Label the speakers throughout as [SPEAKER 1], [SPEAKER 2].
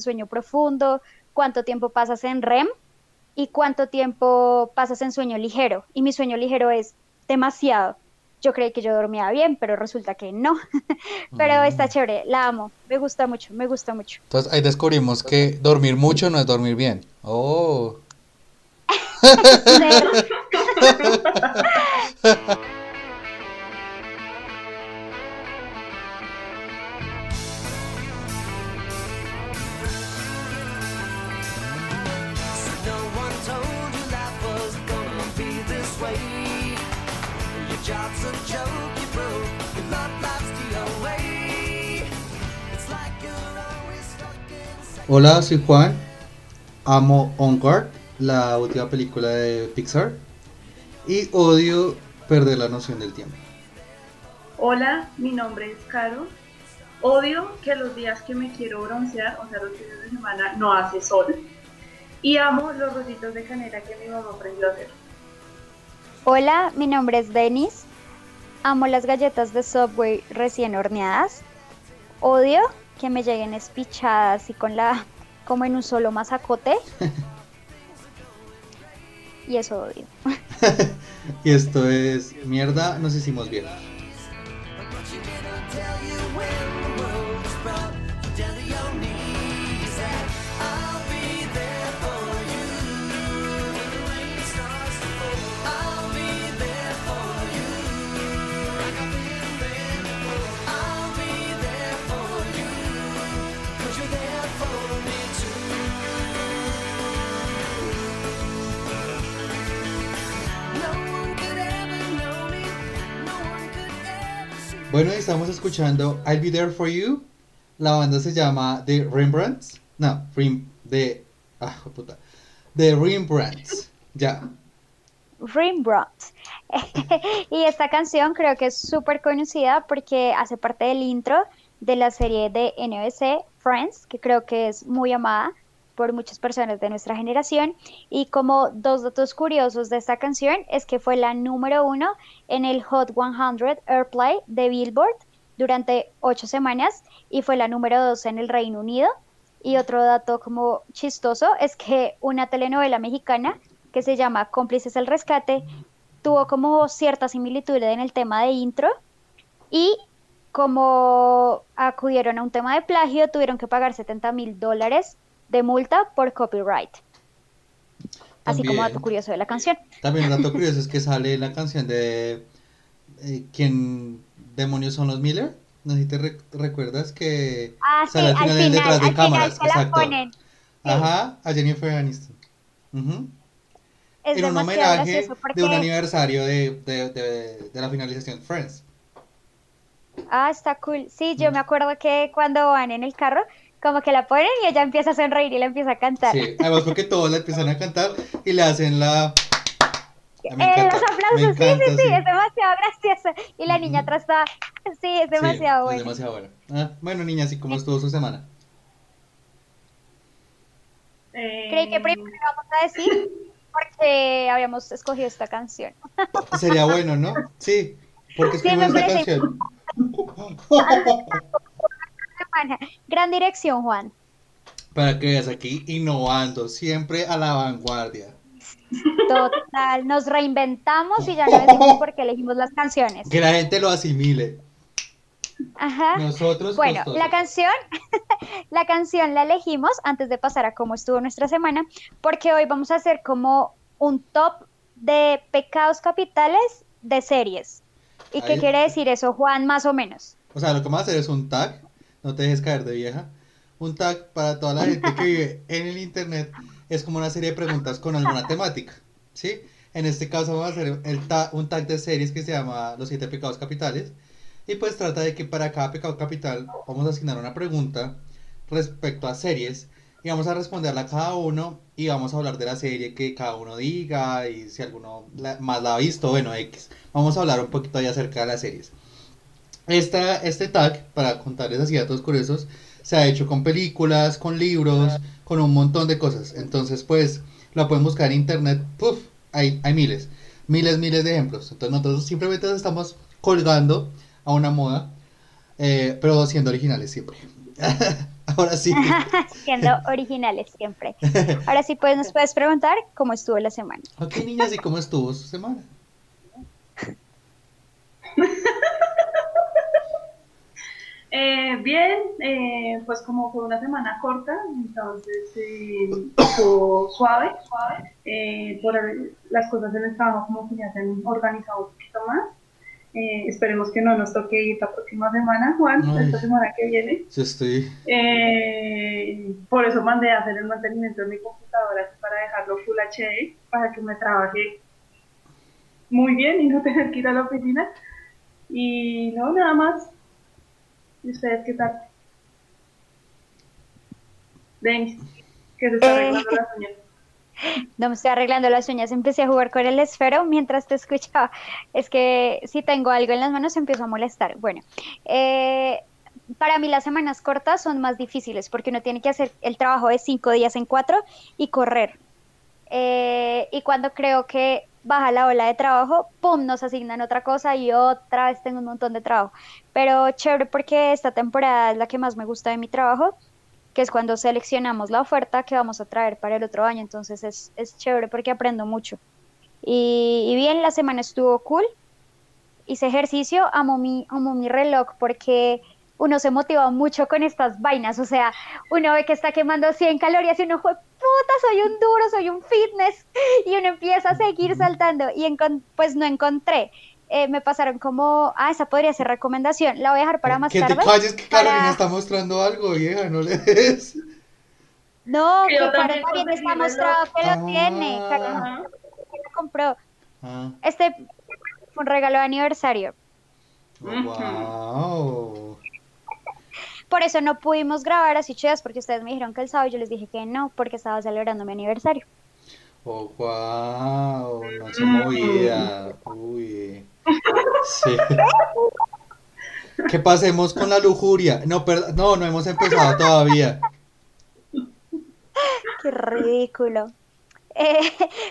[SPEAKER 1] sueño profundo, cuánto tiempo pasas en REM y cuánto tiempo pasas en sueño ligero. Y mi sueño ligero es demasiado. Yo creí que yo dormía bien, pero resulta que no. pero está mm. chévere, la amo, me gusta mucho, me gusta mucho.
[SPEAKER 2] Entonces ahí descubrimos que dormir mucho no es dormir bien. Oh. Hola, soy Juan. Amo On Guard, la última película de Pixar. Y odio perder la noción del tiempo.
[SPEAKER 3] Hola, mi nombre es Caro. Odio que los días que me quiero broncear, o sea, los fines de semana, no hace sol. Y amo los rositos de canela que mi mamá aprendió a hacer.
[SPEAKER 1] Hola, mi nombre es Denis. Amo las galletas de Subway recién horneadas. Odio que me lleguen espichadas y con la como en un solo masacote. y eso odio.
[SPEAKER 2] y esto es mierda, nos hicimos bien. Bueno, estamos escuchando I'll Be There For You. La banda se llama The Rembrandts. No, de... Ah, puta. The Rembrandts. Ya.
[SPEAKER 1] Rembrandts. y esta canción creo que es súper conocida porque hace parte del intro de la serie de NBC Friends, que creo que es muy amada por muchas personas de nuestra generación. Y como dos datos curiosos de esta canción es que fue la número uno en el Hot 100 Airplay de Billboard durante ocho semanas y fue la número dos en el Reino Unido. Y otro dato como chistoso es que una telenovela mexicana que se llama Cómplices del Rescate tuvo como cierta similitud en el tema de intro y como acudieron a un tema de plagio tuvieron que pagar 70 mil dólares de multa por copyright. Así como dato curioso de la canción.
[SPEAKER 2] También un dato curioso es que sale la canción de eh, ¿Quién demonios son los Miller? No sé si te recuerdas que
[SPEAKER 1] ah, sale al final, detrás de cámaras. Exacto.
[SPEAKER 2] Ajá, a Jennifer Aniston. en un homenaje de un aniversario de, de, de, de, la finalización de Friends.
[SPEAKER 1] Ah, está cool. Sí, yo me acuerdo que cuando van en el carro, como que la ponen y ella empieza a sonreír y la empieza a cantar.
[SPEAKER 2] Sí, además porque todos la empiezan a cantar y le hacen la...
[SPEAKER 1] Eh, los aplausos, sí, sí, sí, es demasiado gracioso. Y la niña atrás está, sí, es demasiado bueno.
[SPEAKER 2] Es demasiado bueno. Ah, bueno, niña, ¿así cómo estuvo su semana?
[SPEAKER 1] Eh... Creí que primero vamos a decir porque habíamos escogido esta canción.
[SPEAKER 2] Sería bueno, ¿no? Sí, porque escogimos esta canción.
[SPEAKER 1] Gran dirección, Juan.
[SPEAKER 2] Para que veas aquí, innovando, siempre a la vanguardia.
[SPEAKER 1] Total, nos reinventamos y ya no decimos por qué elegimos las canciones.
[SPEAKER 2] Que la gente lo asimile.
[SPEAKER 1] Ajá.
[SPEAKER 2] Nosotros.
[SPEAKER 1] Bueno, la canción, la canción la elegimos antes de pasar a cómo estuvo nuestra semana, porque hoy vamos a hacer como un top de pecados capitales de series. ¿Y qué quiere decir eso, Juan, más o menos?
[SPEAKER 2] O sea, lo que vamos a hacer es un tag no te dejes caer de vieja. Un tag para toda la gente que vive en el internet es como una serie de preguntas con alguna temática, ¿sí? En este caso vamos a hacer el un tag de series que se llama Los siete pecados capitales y pues trata de que para cada pecado capital vamos a asignar una pregunta respecto a series y vamos a responderla a cada uno y vamos a hablar de la serie que cada uno diga y si alguno más la ha visto, bueno, X. Vamos a hablar un poquito ahí acerca de las series. Esta, este tag, para contarles así datos curiosos, se ha hecho con películas, con libros, con un montón de cosas. Entonces, pues, la pueden buscar en internet. Puf, hay, hay miles, miles, miles de ejemplos. Entonces, nosotros simplemente estamos colgando a una moda, eh, pero siendo originales siempre. Ahora sí.
[SPEAKER 1] Siendo originales siempre. Ahora sí, pues nos puedes preguntar cómo estuvo la semana.
[SPEAKER 2] Ok, niñas, ¿y cómo estuvo su semana?
[SPEAKER 3] Eh, bien, eh, pues como fue una semana corta, entonces eh, estuvo suave, suave. Eh, por las cosas en el trabajo como que ya se han organizado un poquito más. Eh, esperemos que no nos toque ir la próxima semana, Juan,
[SPEAKER 2] Ay.
[SPEAKER 3] esta semana que viene.
[SPEAKER 2] Yo estoy.
[SPEAKER 3] Eh, por eso mandé a hacer el mantenimiento de mi computadora para dejarlo Full HD, para que me trabaje muy bien y no tener que ir a la oficina. Y no, nada más. ¿Y ustedes qué tal? Denis, que se está
[SPEAKER 1] Eh.
[SPEAKER 3] arreglando las uñas.
[SPEAKER 1] No me estoy arreglando las uñas, empecé a jugar con el esfero mientras te escuchaba. Es que si tengo algo en las manos empiezo a molestar. Bueno, eh, para mí las semanas cortas son más difíciles porque uno tiene que hacer el trabajo de cinco días en cuatro y correr. Eh, y cuando creo que baja la ola de trabajo, ¡pum! nos asignan otra cosa y otra vez tengo un montón de trabajo. Pero chévere porque esta temporada es la que más me gusta de mi trabajo que es cuando seleccionamos la oferta que vamos a traer para el otro año. Entonces es, es chévere porque aprendo mucho. Y, bien, la semana estuvo cool. Hice ejercicio, amo mi, amo mi reloj porque uno se motiva mucho con estas vainas. O sea, uno ve que está quemando 100 calorías y uno, "Jue puta, soy un duro, soy un fitness. Y uno empieza a seguir saltando. Y pues no encontré. Eh, me pasaron como, ah, esa podría ser recomendación. La voy a dejar para más
[SPEAKER 2] que
[SPEAKER 1] tarde.
[SPEAKER 2] te calles, que
[SPEAKER 1] para-
[SPEAKER 2] Carolina está mostrando algo, vieja, no le des.
[SPEAKER 1] No,
[SPEAKER 3] Que
[SPEAKER 1] que
[SPEAKER 3] yo
[SPEAKER 1] Caro
[SPEAKER 3] también
[SPEAKER 1] está mostrado que lo
[SPEAKER 2] reloj.
[SPEAKER 1] tiene. Caro
[SPEAKER 2] Ah.
[SPEAKER 1] lo compró.
[SPEAKER 2] Ah,
[SPEAKER 1] Este fue un regalo de aniversario.
[SPEAKER 2] wow.
[SPEAKER 1] Por eso no pudimos grabar así chidas porque ustedes me dijeron que el sábado yo les dije que no, porque estaba celebrando mi aniversario.
[SPEAKER 2] Oh, wow. Noche movida. Uy. Sí. Que pasemos con la lujuria. No, per- no, no hemos empezado todavía.
[SPEAKER 1] Qué ridículo. Eh,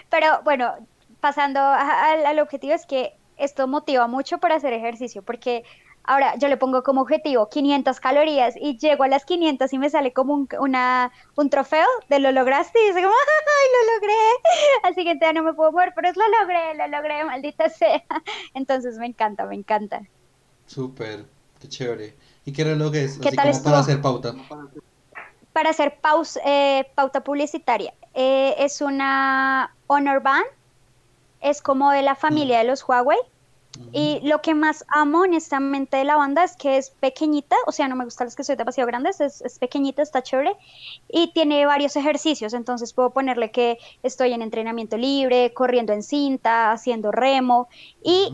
[SPEAKER 1] pero bueno, pasando a- al objetivo es que esto motiva mucho para hacer ejercicio, porque ahora yo le pongo como objetivo 500 calorías y llego a las 500 y me sale como un, una, un trofeo de lo lograste y dice como, ¡ay, lo logré! Al siguiente día no me puedo mover, pero es lo logré, lo logré, maldita sea. Entonces me encanta, me encanta.
[SPEAKER 2] Súper. Qué chévere. ¿Y qué reloj es?
[SPEAKER 1] ¿Qué
[SPEAKER 2] Así
[SPEAKER 1] tal
[SPEAKER 2] como para hacer pauta.
[SPEAKER 1] para hacer paus- eh, pauta publicitaria. Eh, es una Honor Band, es como de la familia de los Huawei. Y lo que más amo honestamente de la banda es que es pequeñita, o sea, no me gustan las que son demasiado grandes, es, es pequeñita, está chévere y tiene varios ejercicios, entonces puedo ponerle que estoy en entrenamiento libre, corriendo en cinta, haciendo remo y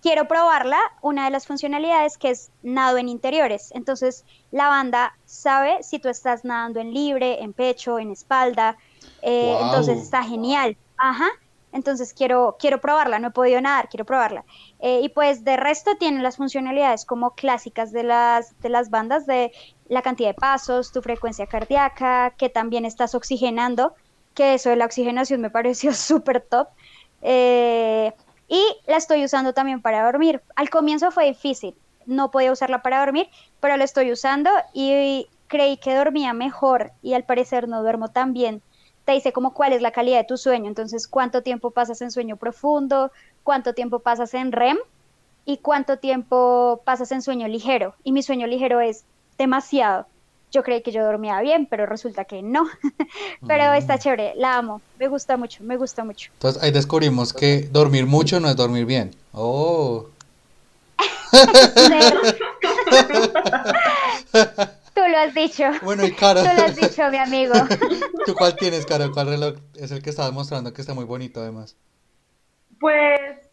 [SPEAKER 1] quiero probarla, una de las funcionalidades que es nado en interiores. Entonces, la banda sabe si tú estás nadando en libre, en pecho, en espalda. eh. Entonces, está genial. Ajá. Entonces, quiero, quiero probarla, no he podido nadar, quiero probarla. Eh, y pues, de resto, tiene las funcionalidades como clásicas de las, de las bandas, de la cantidad de pasos, tu frecuencia cardíaca, que también estás oxigenando, que eso de la oxigenación me pareció súper top. Eh, y la estoy usando también para dormir. Al comienzo fue difícil, no podía usarla para dormir, pero la estoy usando y creí que dormía mejor y al parecer no duermo tan bien. Te dice como cuál es la calidad de tu sueño, entonces cuánto tiempo pasas en sueño profundo, cuánto tiempo pasas en REM y cuánto tiempo pasas en sueño ligero. Y mi sueño ligero es demasiado. Yo creí que yo dormía bien, pero resulta que no. pero está chévere, la amo, me gusta mucho, me gusta mucho.
[SPEAKER 2] Entonces ahí descubrimos que dormir mucho no es dormir bien. Oh.
[SPEAKER 1] Lo has dicho.
[SPEAKER 2] Bueno, y Caro,
[SPEAKER 1] Tú lo has dicho, mi amigo.
[SPEAKER 2] ¿tú cuál tienes, Caro? ¿Cuál reloj es el que estabas mostrando que está muy bonito además?
[SPEAKER 3] Pues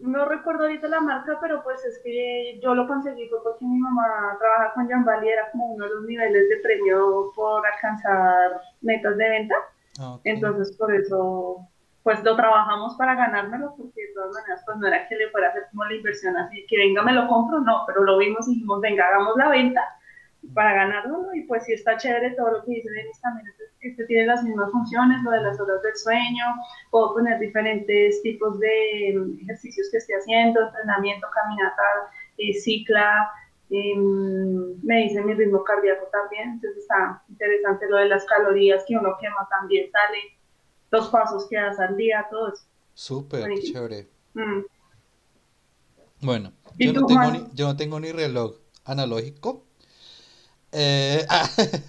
[SPEAKER 3] no recuerdo ahorita la marca, pero pues es que yo lo conseguí fue porque mi mamá trabaja con Jambal y era como uno de los niveles de premio por alcanzar metas de venta.
[SPEAKER 2] Ah.
[SPEAKER 3] Entonces por eso pues lo trabajamos para ganármelo porque de todas maneras pues no era que le fuera a hacer como la inversión así que venga me lo compro, no, pero lo vimos y dijimos venga hagamos la venta para ganarlo y pues sí está chévere todo lo que dice Denis también, este, tiene las mismas funciones, lo de las horas del sueño, puedo poner diferentes tipos de mm, ejercicios que esté haciendo, entrenamiento, caminata, eh, cicla, Em, me dice mi ritmo cardíaco también, entonces está interesante lo de las calorías que uno quema también sale, los pasos que das al día, todo eso.
[SPEAKER 2] Súper chévere.
[SPEAKER 3] Mm.
[SPEAKER 2] Bueno,
[SPEAKER 3] ¿Y
[SPEAKER 2] yo no, tengo ni, yo no tengo ni reloj analógico. Eh,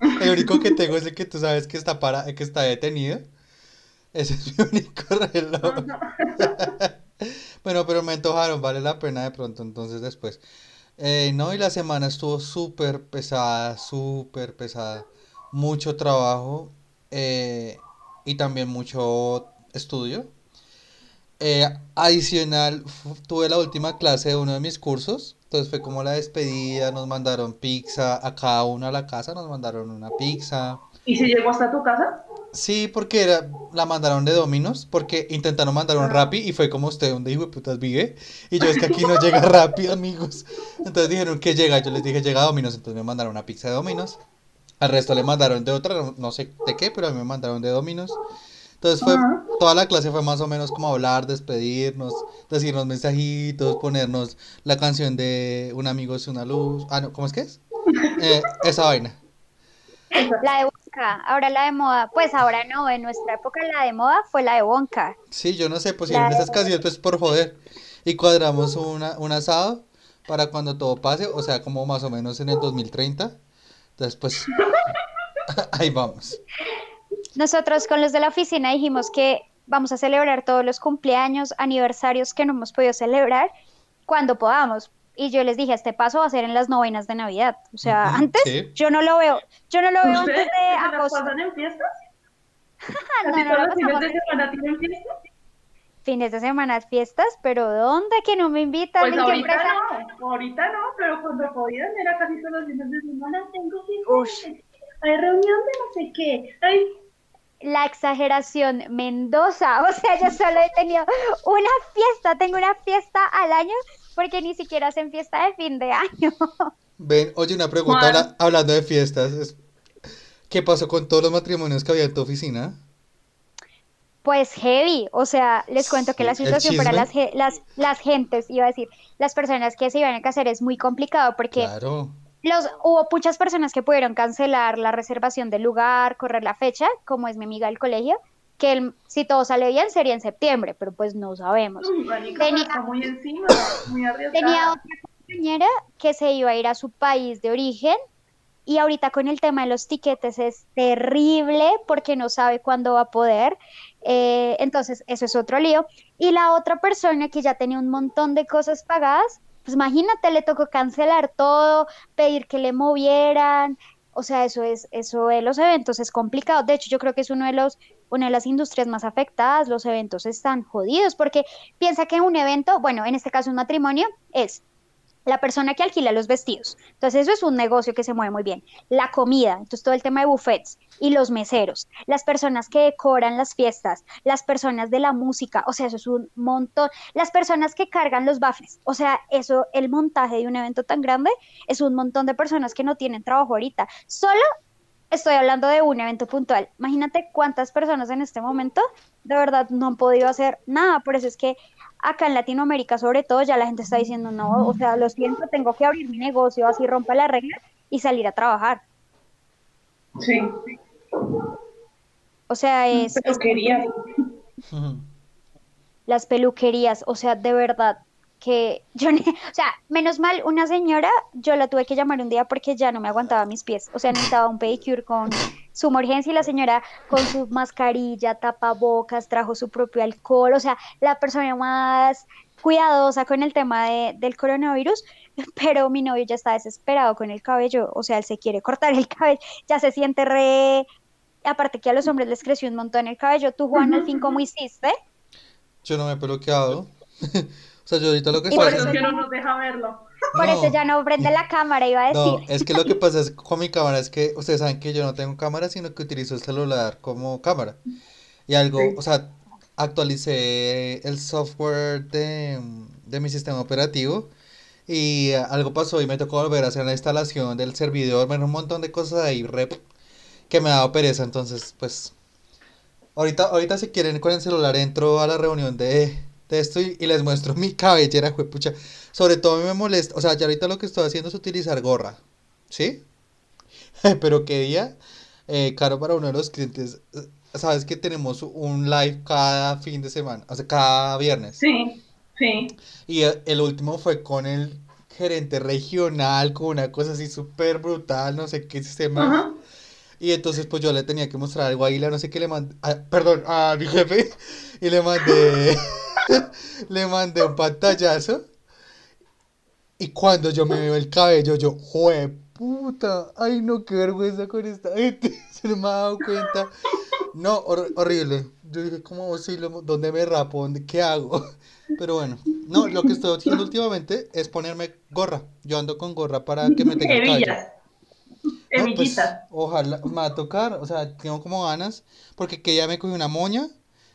[SPEAKER 2] el único que tengo es el que tú sabes que está para, que está detenido. Ese es mi único reloj. Bueno, pero me antojaron, vale la pena de pronto, entonces después. Eh, no, y la semana estuvo súper pesada, súper pesada. Mucho trabajo eh, y también mucho estudio. Eh, adicional, tuve la última clase de uno de mis cursos, entonces fue como la despedida, nos mandaron pizza, a cada uno a la casa nos mandaron una pizza.
[SPEAKER 3] ¿Y si llegó hasta tu casa?
[SPEAKER 2] Sí, porque era, la mandaron de Domino's, porque intentaron mandar un Rappi y fue como usted, donde hijo de putas vive? Y yo, es que aquí no llega Rappi, amigos. Entonces dijeron que llega, yo les dije llega Domino's, entonces me mandaron una pizza de Domino's. Al resto le mandaron de otra, no, no sé de qué, pero a mí me mandaron de Domino's. Entonces fue, toda la clase fue más o menos como hablar, despedirnos, decirnos mensajitos, ponernos la canción de Un amigo es una luz. Ah, no, ¿cómo es que es? Eh, esa vaina.
[SPEAKER 1] La de Wonka, ahora la de moda, pues ahora no, en nuestra época la de moda fue la de Wonka.
[SPEAKER 2] Sí, yo no sé, pusieron esas canciones pues por joder. Y cuadramos una, un asado para cuando todo pase, o sea, como más o menos en el 2030. Entonces, pues, ahí vamos.
[SPEAKER 1] Nosotros con los de la oficina dijimos que vamos a celebrar todos los cumpleaños, aniversarios que no hemos podido celebrar cuando podamos. Y yo les dije, este paso va a ser en las novenas de Navidad. O sea, antes
[SPEAKER 2] sí.
[SPEAKER 1] yo no lo veo, yo no lo veo antes
[SPEAKER 3] ¿Ustedes
[SPEAKER 1] de agosto.
[SPEAKER 3] pasan en fiestas?
[SPEAKER 1] No,
[SPEAKER 3] ¿Casi
[SPEAKER 1] no
[SPEAKER 3] los fines de semana tienen fiestas?
[SPEAKER 1] fines de semana, fiestas, pero ¿dónde que no me invitan?
[SPEAKER 3] Pues
[SPEAKER 1] ¿En qué
[SPEAKER 3] ahorita
[SPEAKER 1] empresa?
[SPEAKER 3] no, ahorita no, pero cuando podían era casi todos los fines de semana. Tengo fiestas, hay reunión de no sé qué. Ay,
[SPEAKER 1] La exageración Mendoza, o sea, yo solo he tenido una fiesta, tengo una fiesta al año porque ni siquiera hacen fiesta de fin de año.
[SPEAKER 2] Ven, oye, una pregunta habla- hablando de fiestas. es- ¿Qué pasó con todos los matrimonios que había en tu oficina?
[SPEAKER 1] Pues heavy, o sea, les cuento que la situación para las, las, las gentes, iba a decir, las personas que se iban a casar es muy complicado porque
[SPEAKER 2] Claro.
[SPEAKER 1] Los, hubo muchas personas que pudieron cancelar la reservación del lugar, correr la fecha, como es mi amiga del colegio, que el- si todo sale bien sería en septiembre, pero pues no sabemos.
[SPEAKER 3] uy,
[SPEAKER 1] Tenía-
[SPEAKER 3] pero está muy encima, muy
[SPEAKER 1] Tenía
[SPEAKER 3] arriesgada.
[SPEAKER 1] otra compañera que se iba a ir a su país de origen y ahorita con el tema de los tiquetes es terrible porque no sabe cuándo va a poder. Eh, entonces, eso es otro lío. Y la otra persona que ya tenía un montón de cosas pagadas, pues imagínate, le tocó cancelar todo, pedir que le movieran. O sea, eso es, eso de los eventos es complicado. De hecho, yo creo que es uno de los, una de las industrias más afectadas. Los eventos están jodidos porque piensa que un evento, bueno, en este caso un matrimonio, es la persona que alquila los vestidos. Entonces, eso es un negocio que se mueve muy bien. La comida, entonces todo el tema de buffets y los meseros, las personas que decoran las fiestas, las personas de la música, o sea, eso es un montón. Las personas que cargan los baffles, o sea, eso, el montaje de un evento tan grande es un montón de personas que no tienen trabajo ahorita. Solo estoy hablando de un evento puntual. Imagínate cuántas personas en este momento de verdad no han podido hacer nada. Por eso es que acá en Latinoamérica, sobre todo, ya la gente está diciendo, no, o sea, lo siento, tengo que abrir mi negocio, así rompa la regla y salir a trabajar.
[SPEAKER 3] Sí,
[SPEAKER 1] O sea, es,
[SPEAKER 3] pero
[SPEAKER 1] es las peluquerías, o sea, de verdad que yo, ne- o sea, menos mal una señora, yo la tuve que llamar un día porque ya no me aguantaba mis pies, o sea, necesitaba un pedicure con suma urgencia y la señora con su mascarilla, tapabocas, trajo su propio alcohol, o sea, la persona más cuidadosa con el tema de- del coronavirus, pero mi novio ya está desesperado con el cabello, o sea, él se quiere cortar el cabello, ya se siente re... Aparte que a los hombres les creció un montón el cabello, tú Juan, al fin, ¿cómo hiciste?
[SPEAKER 2] Yo no me he peluqueado. O sea, yo ahorita lo que
[SPEAKER 1] Y
[SPEAKER 3] Por
[SPEAKER 2] estoy
[SPEAKER 1] por
[SPEAKER 3] eso es que no nos deja verlo.
[SPEAKER 1] Por
[SPEAKER 2] No.
[SPEAKER 1] eso ya no prende la cámara, iba a
[SPEAKER 2] No,
[SPEAKER 1] decir.
[SPEAKER 2] es que lo que pasa es con mi cámara es que ustedes saben que yo no tengo cámara, sino que utilizo el celular como cámara. Y algo,
[SPEAKER 3] Sí.
[SPEAKER 2] o sea, actualicé el software de, de mi sistema operativo y algo pasó y me tocó volver a hacer la instalación del servidor, bueno, un montón de cosas ahí, rep, que me ha dado pereza, entonces, pues, ahorita, ahorita si quieren con el celular entro a la reunión de, de esto y, y les muestro mi cabellera, pucha. Sobre todo me molesta, o sea, ya ahorita lo que estoy haciendo es utilizar gorra, ¿sí? Pero qué día, eh, caro para uno de los clientes, eh, sabes que tenemos un live cada fin de semana, o sea, cada viernes.
[SPEAKER 3] Sí, sí.
[SPEAKER 2] Y el, el último fue con el gerente regional, con una cosa así súper brutal, no sé qué sistema.
[SPEAKER 3] Ajá.
[SPEAKER 2] Y entonces pues yo le tenía que mostrar algo ahí, no sé qué le mandé, ah, perdón, a mi jefe, y le mandé, le mandé un pantallazo. Y cuando yo me veo el cabello, yo, jue puta, ay no, qué vergüenza con esta gente, se no me ha dado cuenta. No, hor- horrible. Yo dije, ¿cómo lo- ¿Dónde me rapo? ¿Dónde, qué hago? Pero bueno, no, lo que estoy haciendo últimamente es ponerme gorra. Yo ando con gorra para que me tenga el cabello. No, pues, ojalá, me va a tocar, o sea, tengo como ganas, porque que ya me cogí una moña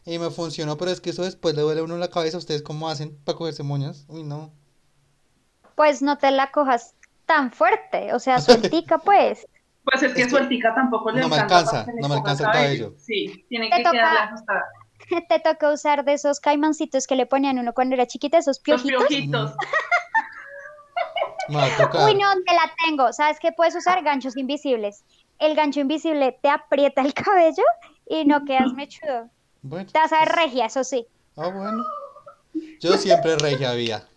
[SPEAKER 2] y me funcionó, pero es que eso después le duele a uno la cabeza. ¿Ustedes cómo hacen para cogerse moñas? Uy, no.
[SPEAKER 1] Pues no te la cojas tan fuerte, o sea, sueltica pues.
[SPEAKER 3] Pues es que
[SPEAKER 2] Es que
[SPEAKER 3] sueltica tampoco le
[SPEAKER 2] no me
[SPEAKER 3] alcanza
[SPEAKER 2] no me alcanza el cabello.
[SPEAKER 3] Sí, tiene
[SPEAKER 1] Te
[SPEAKER 3] que
[SPEAKER 1] toca-
[SPEAKER 3] ajustada.
[SPEAKER 1] Te toca usar de esos caimancitos que le ponían uno cuando era chiquita, esos
[SPEAKER 3] Los
[SPEAKER 1] piojitos.
[SPEAKER 3] piojitos.
[SPEAKER 2] Me va a tocar.
[SPEAKER 1] Uy, no, te la tengo. ¿Sabes qué? Puedes usar ganchos invisibles. El gancho invisible te aprieta el cabello y no quedas mechudo.
[SPEAKER 2] Bueno,
[SPEAKER 1] Te vas a ver regia, eso sí.
[SPEAKER 2] ah, bueno. Yo siempre regia vida.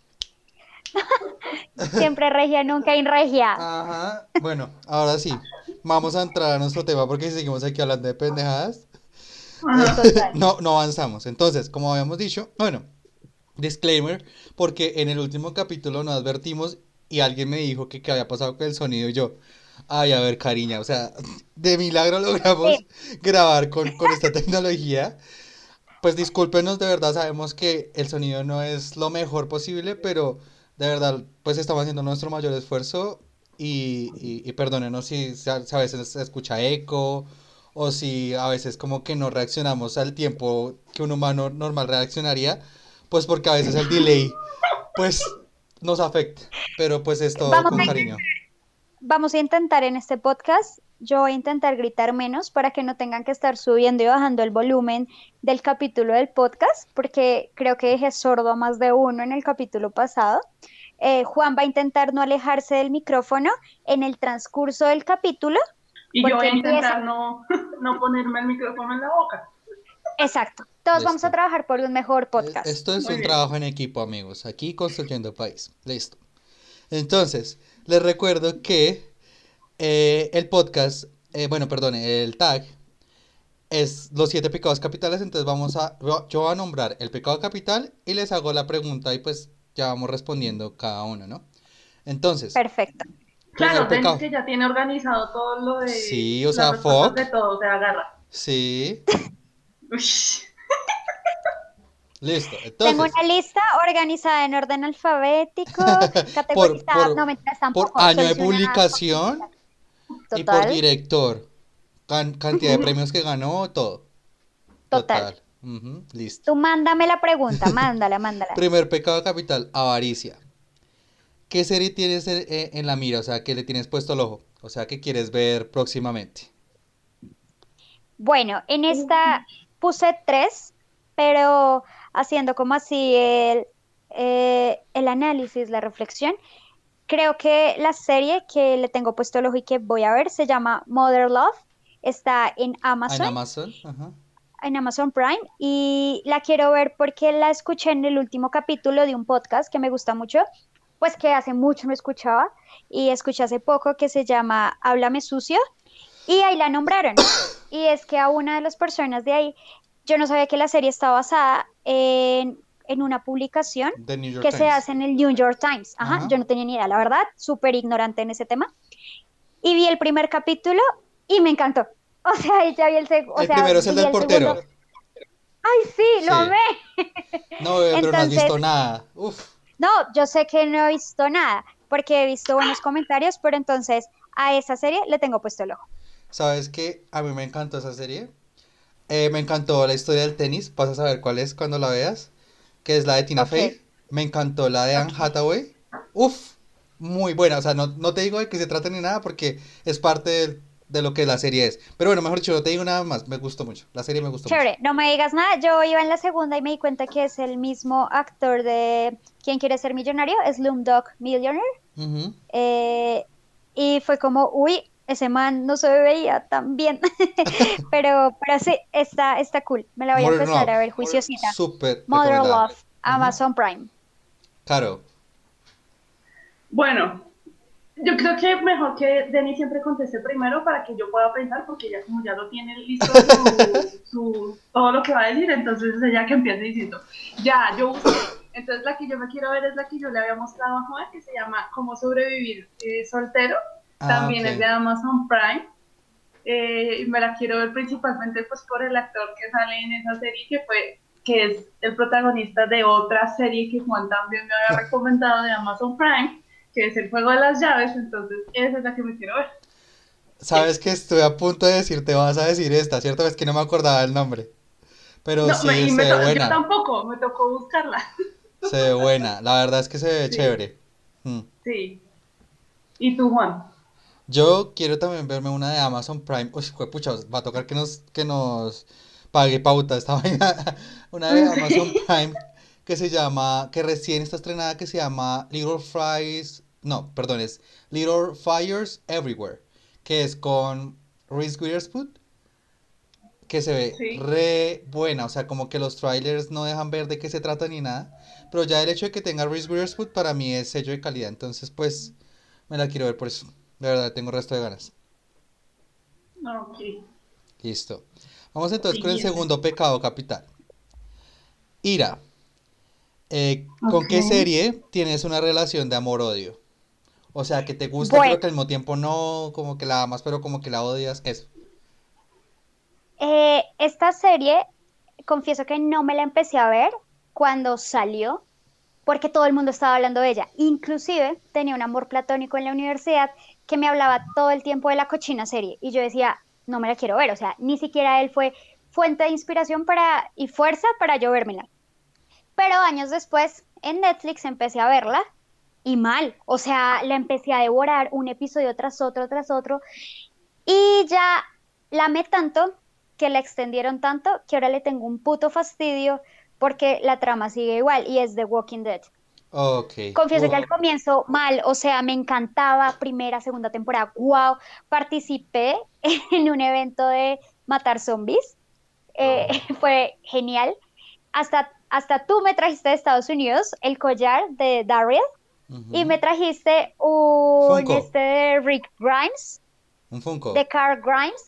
[SPEAKER 1] Siempre regia, nunca inregia.
[SPEAKER 2] Ajá. Bueno, ahora sí. Vamos a entrar a nuestro tema porque si seguimos aquí hablando de pendejadas,
[SPEAKER 3] Ajá.
[SPEAKER 1] Total.
[SPEAKER 2] no, no avanzamos. Entonces, como habíamos dicho, bueno, disclaimer, porque en el último capítulo nos advertimos y alguien me dijo que qué había pasado con el sonido y yo, ay, a ver, cariña, o sea, de milagro logramos grabar con, con esta tecnología. Pues discúlpenos, de verdad sabemos que el sonido no es lo mejor posible, pero de verdad, pues estamos haciendo nuestro mayor esfuerzo y, y, y perdónenos si, si a veces se escucha eco o si a veces como que no reaccionamos al tiempo que un humano normal reaccionaría, pues porque a veces el delay pues nos afecta, pero pues es todo
[SPEAKER 1] Vamos
[SPEAKER 2] con cariño.
[SPEAKER 1] Vamos a intentar en este podcast, yo voy a intentar gritar menos para que no tengan que estar subiendo y bajando el volumen del capítulo del podcast, porque creo que dejé sordo a más de uno en el capítulo pasado. Eh, Juan va a intentar no alejarse del micrófono en el transcurso del capítulo.
[SPEAKER 3] Y yo voy a
[SPEAKER 1] empieza-
[SPEAKER 3] intentar no, no ponerme el micrófono en la boca.
[SPEAKER 1] Exacto. Todos vamos a trabajar por un mejor podcast.
[SPEAKER 2] Esto es
[SPEAKER 3] Muy
[SPEAKER 2] un
[SPEAKER 3] bien.
[SPEAKER 2] trabajo en equipo, amigos. Aquí construyendo país. Listo. Entonces, les recuerdo que eh, el podcast, eh, bueno, perdón, el tag es los siete pecados capitales. Entonces vamos a, yo voy a nombrar el pecado capital y les hago la pregunta y pues ya vamos respondiendo cada uno, ¿no? Entonces,
[SPEAKER 1] Perfecto.
[SPEAKER 3] Claro, que ya tiene organizado todo lo de
[SPEAKER 2] Sí, o sea, fuck.
[SPEAKER 3] de todo, se agarra.
[SPEAKER 2] Sí. listo.
[SPEAKER 1] Tengo
[SPEAKER 2] Entonces,
[SPEAKER 1] una lista organizada en orden alfabético, categorizada,
[SPEAKER 2] por-
[SPEAKER 1] no
[SPEAKER 2] por
[SPEAKER 1] tampoco,
[SPEAKER 2] año de publicación y por
[SPEAKER 1] Total,
[SPEAKER 2] director, can- cantidad de premios que ganó, todo.
[SPEAKER 1] total.
[SPEAKER 2] Ujú, listo.
[SPEAKER 1] Tú mándame la pregunta, mándala, mándala.
[SPEAKER 2] Primer pecado capital, avaricia. ¿Qué serie tienes en, en la mira? O sea, ¿qué le tienes puesto el ojo? O sea, ¿qué quieres ver próximamente?
[SPEAKER 1] Bueno, en esta puse tres, pero haciendo como así el, eh, el análisis, la reflexión. Creo que la serie que le tengo puesto el ojo y que voy a ver se llama Mother Love. Está en Amazon.
[SPEAKER 2] En Amazon. Ajá.
[SPEAKER 1] en Amazon Prime y la quiero ver porque la escuché en el último capítulo de un podcast que me gusta mucho, pues que hace mucho no escuchaba y escuché hace poco que se llama Háblame sucio y ahí la nombraron. Y es que a una de las personas de ahí, yo no sabía que la serie está basada en, en una publicación que se hace en el New York Times. Ajá,
[SPEAKER 2] Ajá.
[SPEAKER 1] yo no tenía ni idea, la verdad, súper ignorante en ese tema. Y vi el primer capítulo y me encantó. O sea, ya vi el segundo.
[SPEAKER 2] El primero es el del portero.
[SPEAKER 1] segundo. Ay, sí, lo amé.
[SPEAKER 2] No, pero no has visto nada. Uf.
[SPEAKER 1] No, yo sé que no he visto nada, porque he visto buenos comentarios, pero entonces a esa serie le tengo puesto el ojo.
[SPEAKER 2] ¿Sabes qué? A mí me encantó esa serie. Eh, me encantó la historia del tenis. Vas a saber cuál es cuando la veas. Que es la de Tina. Fey. Me encantó la de Anne Hathaway. Uf, muy buena. O sea, no, no te digo de qué se trata ni nada porque es parte de lo que la serie es. Pero bueno, mejor dicho, no te digo nada más, me gustó mucho. La serie me gustó
[SPEAKER 1] Chévere, no me digas nada. Yo iba en la segunda y me di cuenta que es el mismo actor de ¿Quién quiere ser millonario? Slumdog Millionaire.
[SPEAKER 2] mucho. Ujú.
[SPEAKER 1] Eh, y fue como, uy, ese man no se veía tan bien. pero, pero sí, está, está cool. Me la voy a empezar
[SPEAKER 2] Love.
[SPEAKER 1] a ver juiciosita.
[SPEAKER 2] Súper
[SPEAKER 1] Mother. Love, Amazon Prime.
[SPEAKER 2] Claro.
[SPEAKER 3] Bueno, yo creo que mejor que Denny siempre conteste primero para que yo pueda pensar, porque ella como ya lo tiene listo su, su- todo lo que va a decir, entonces ella que empiece diciendo, ya, yo busqué. Entonces la que yo me quiero ver es la que yo le había mostrado a Juan, que se llama Cómo sobrevivir eh, soltero.
[SPEAKER 2] Ah,
[SPEAKER 3] También es de Amazon Prime. Eh, y me la quiero ver principalmente pues por el actor que sale en esa serie, que fue que es el protagonista de otra serie que Juan también me había recomendado de Amazon Prime, que es El Juego de las Llaves, entonces esa es la que me quiero ver.
[SPEAKER 2] Sabes que estoy a punto de decirte, vas a decir esta, ¿cierto? Es que no me acordaba el nombre. Pero
[SPEAKER 3] No,
[SPEAKER 2] sí,
[SPEAKER 3] me-
[SPEAKER 2] se
[SPEAKER 3] me
[SPEAKER 2] ve
[SPEAKER 3] to- yo
[SPEAKER 2] buena.
[SPEAKER 3] tampoco, me tocó buscarla.
[SPEAKER 2] Se ve buena. La verdad es que se ve
[SPEAKER 3] Sí.
[SPEAKER 2] chévere. Mm.
[SPEAKER 3] Sí. ¿Y tú, Juan?
[SPEAKER 2] Yo quiero también verme una de Amazon Prime. Uy, pucha, va a tocar que nos, que nos pague pauta esta vaina. Una de Amazon Prime que se llama, que recién está estrenada, que se llama Little Fries. No, perdón, es Little Fires Everywhere. Que es con Reese Witherspoon. Que se ve
[SPEAKER 3] Sí.
[SPEAKER 2] re buena. O sea, como que los trailers no dejan ver de qué se trata ni nada. Pero ya el hecho de que tenga Reese Witherspoon para mí es sello de calidad. Entonces, pues, me la quiero ver por eso. De verdad, tengo resto de ganas.
[SPEAKER 3] Ok.
[SPEAKER 2] Listo. Vamos entonces con el segundo pecado capital. Ira. Eh, ¿con qué serie tienes una relación de amor-odio? O sea, que te gusta,
[SPEAKER 1] Bueno.
[SPEAKER 2] pero que al mismo tiempo no, como que la amas, pero como que la odias. Eso.
[SPEAKER 1] Eh, esta serie, confieso que no me la empecé a ver cuando salió, porque todo el mundo estaba hablando de ella. Inclusive tenía un amor platónico en la universidad que me hablaba todo el tiempo de la cochina serie y yo decía, no me la quiero ver, o sea, ni siquiera él fue fuente de inspiración para y fuerza para yo vérmela. Pero años después en Netflix empecé a verla y mal, o sea, la empecé a devorar un episodio tras otro, tras otro y ya la amé tanto que la extendieron tanto que ahora le tengo un puto fastidio porque la trama sigue igual y es The Walking Dead.
[SPEAKER 2] Ok.
[SPEAKER 1] Confieso que al comienzo mal, o sea, me encantaba primera, segunda temporada, wow, participé en un evento de matar zombies, eh, fue genial. Hasta, hasta tú me trajiste de Estados Unidos el collar de Daryl y me trajiste un
[SPEAKER 2] Funko.
[SPEAKER 1] este de Rick Grimes,
[SPEAKER 2] Un Funko.
[SPEAKER 1] de Carl Grimes,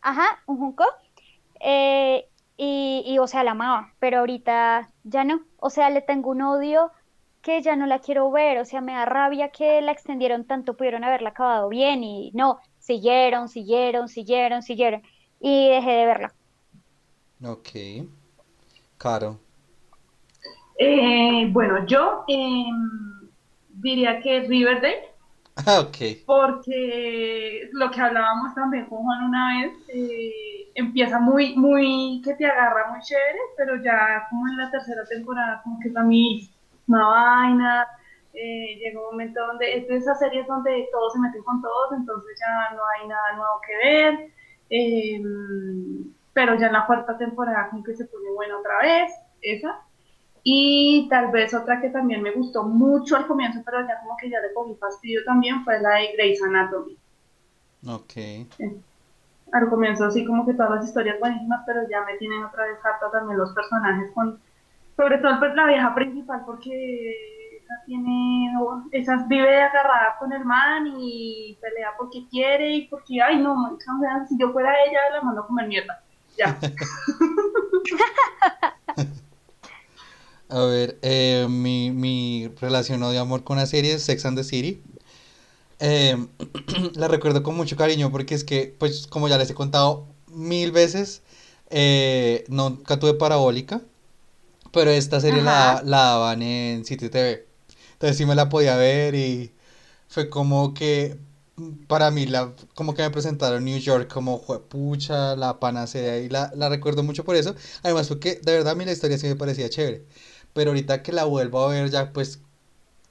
[SPEAKER 1] ajá, un junco. Eh, y, y, o sea, la amaba, pero ahorita ya no. O sea, le tengo un odio que ya no la quiero ver. O sea, me da rabia que la extendieron tanto, pudieron haberla acabado bien y no, siguieron, siguieron, siguieron, siguieron. Y dejé de verla.
[SPEAKER 2] Ok. Caro.
[SPEAKER 3] Eh, bueno, yo em, diría que Riverdale.
[SPEAKER 2] Ah, ok.
[SPEAKER 3] porque lo que hablábamos también con Juan una vez, eh, empieza muy, muy, que te agarra muy chévere, pero ya como en la tercera temporada como que es la misma vaina, eh, llega un momento donde es de esas series donde todos se meten con todos, entonces ya no hay nada nuevo que ver, eh, pero ya en la cuarta temporada como que se pone buena otra vez, esa. Y tal vez otra que también me gustó mucho al comienzo, pero ya como que ya le cogí fastidio también, fue la de Grey's Anatomy.
[SPEAKER 2] Ok.
[SPEAKER 3] Al comienzo así como que todas las historias buenísimas, pero ya me tienen otra vez harta también los personajes con, sobre todo pues la vieja principal, porque esa tiene, esa vive agarrada con el man y pelea porque quiere y porque, ay no, o sea, si yo fuera ella la mando a comer mierda. Ya.
[SPEAKER 2] A ver, eh, mi, mi relación de amor con la serie es Sex and the City. Eh, la recuerdo con mucho cariño porque es que, pues, como ya les he contado mil veces, eh, nunca tuve parabólica, pero esta serie la, la daban en City TV. Entonces sí me la podía ver y fue como que para mí la, como que me presentaron New York como pucha, la panacea y la, la recuerdo mucho por eso. Además porque de verdad a mí la historia sí me parecía chévere. Pero ahorita que la vuelvo a ver ya pues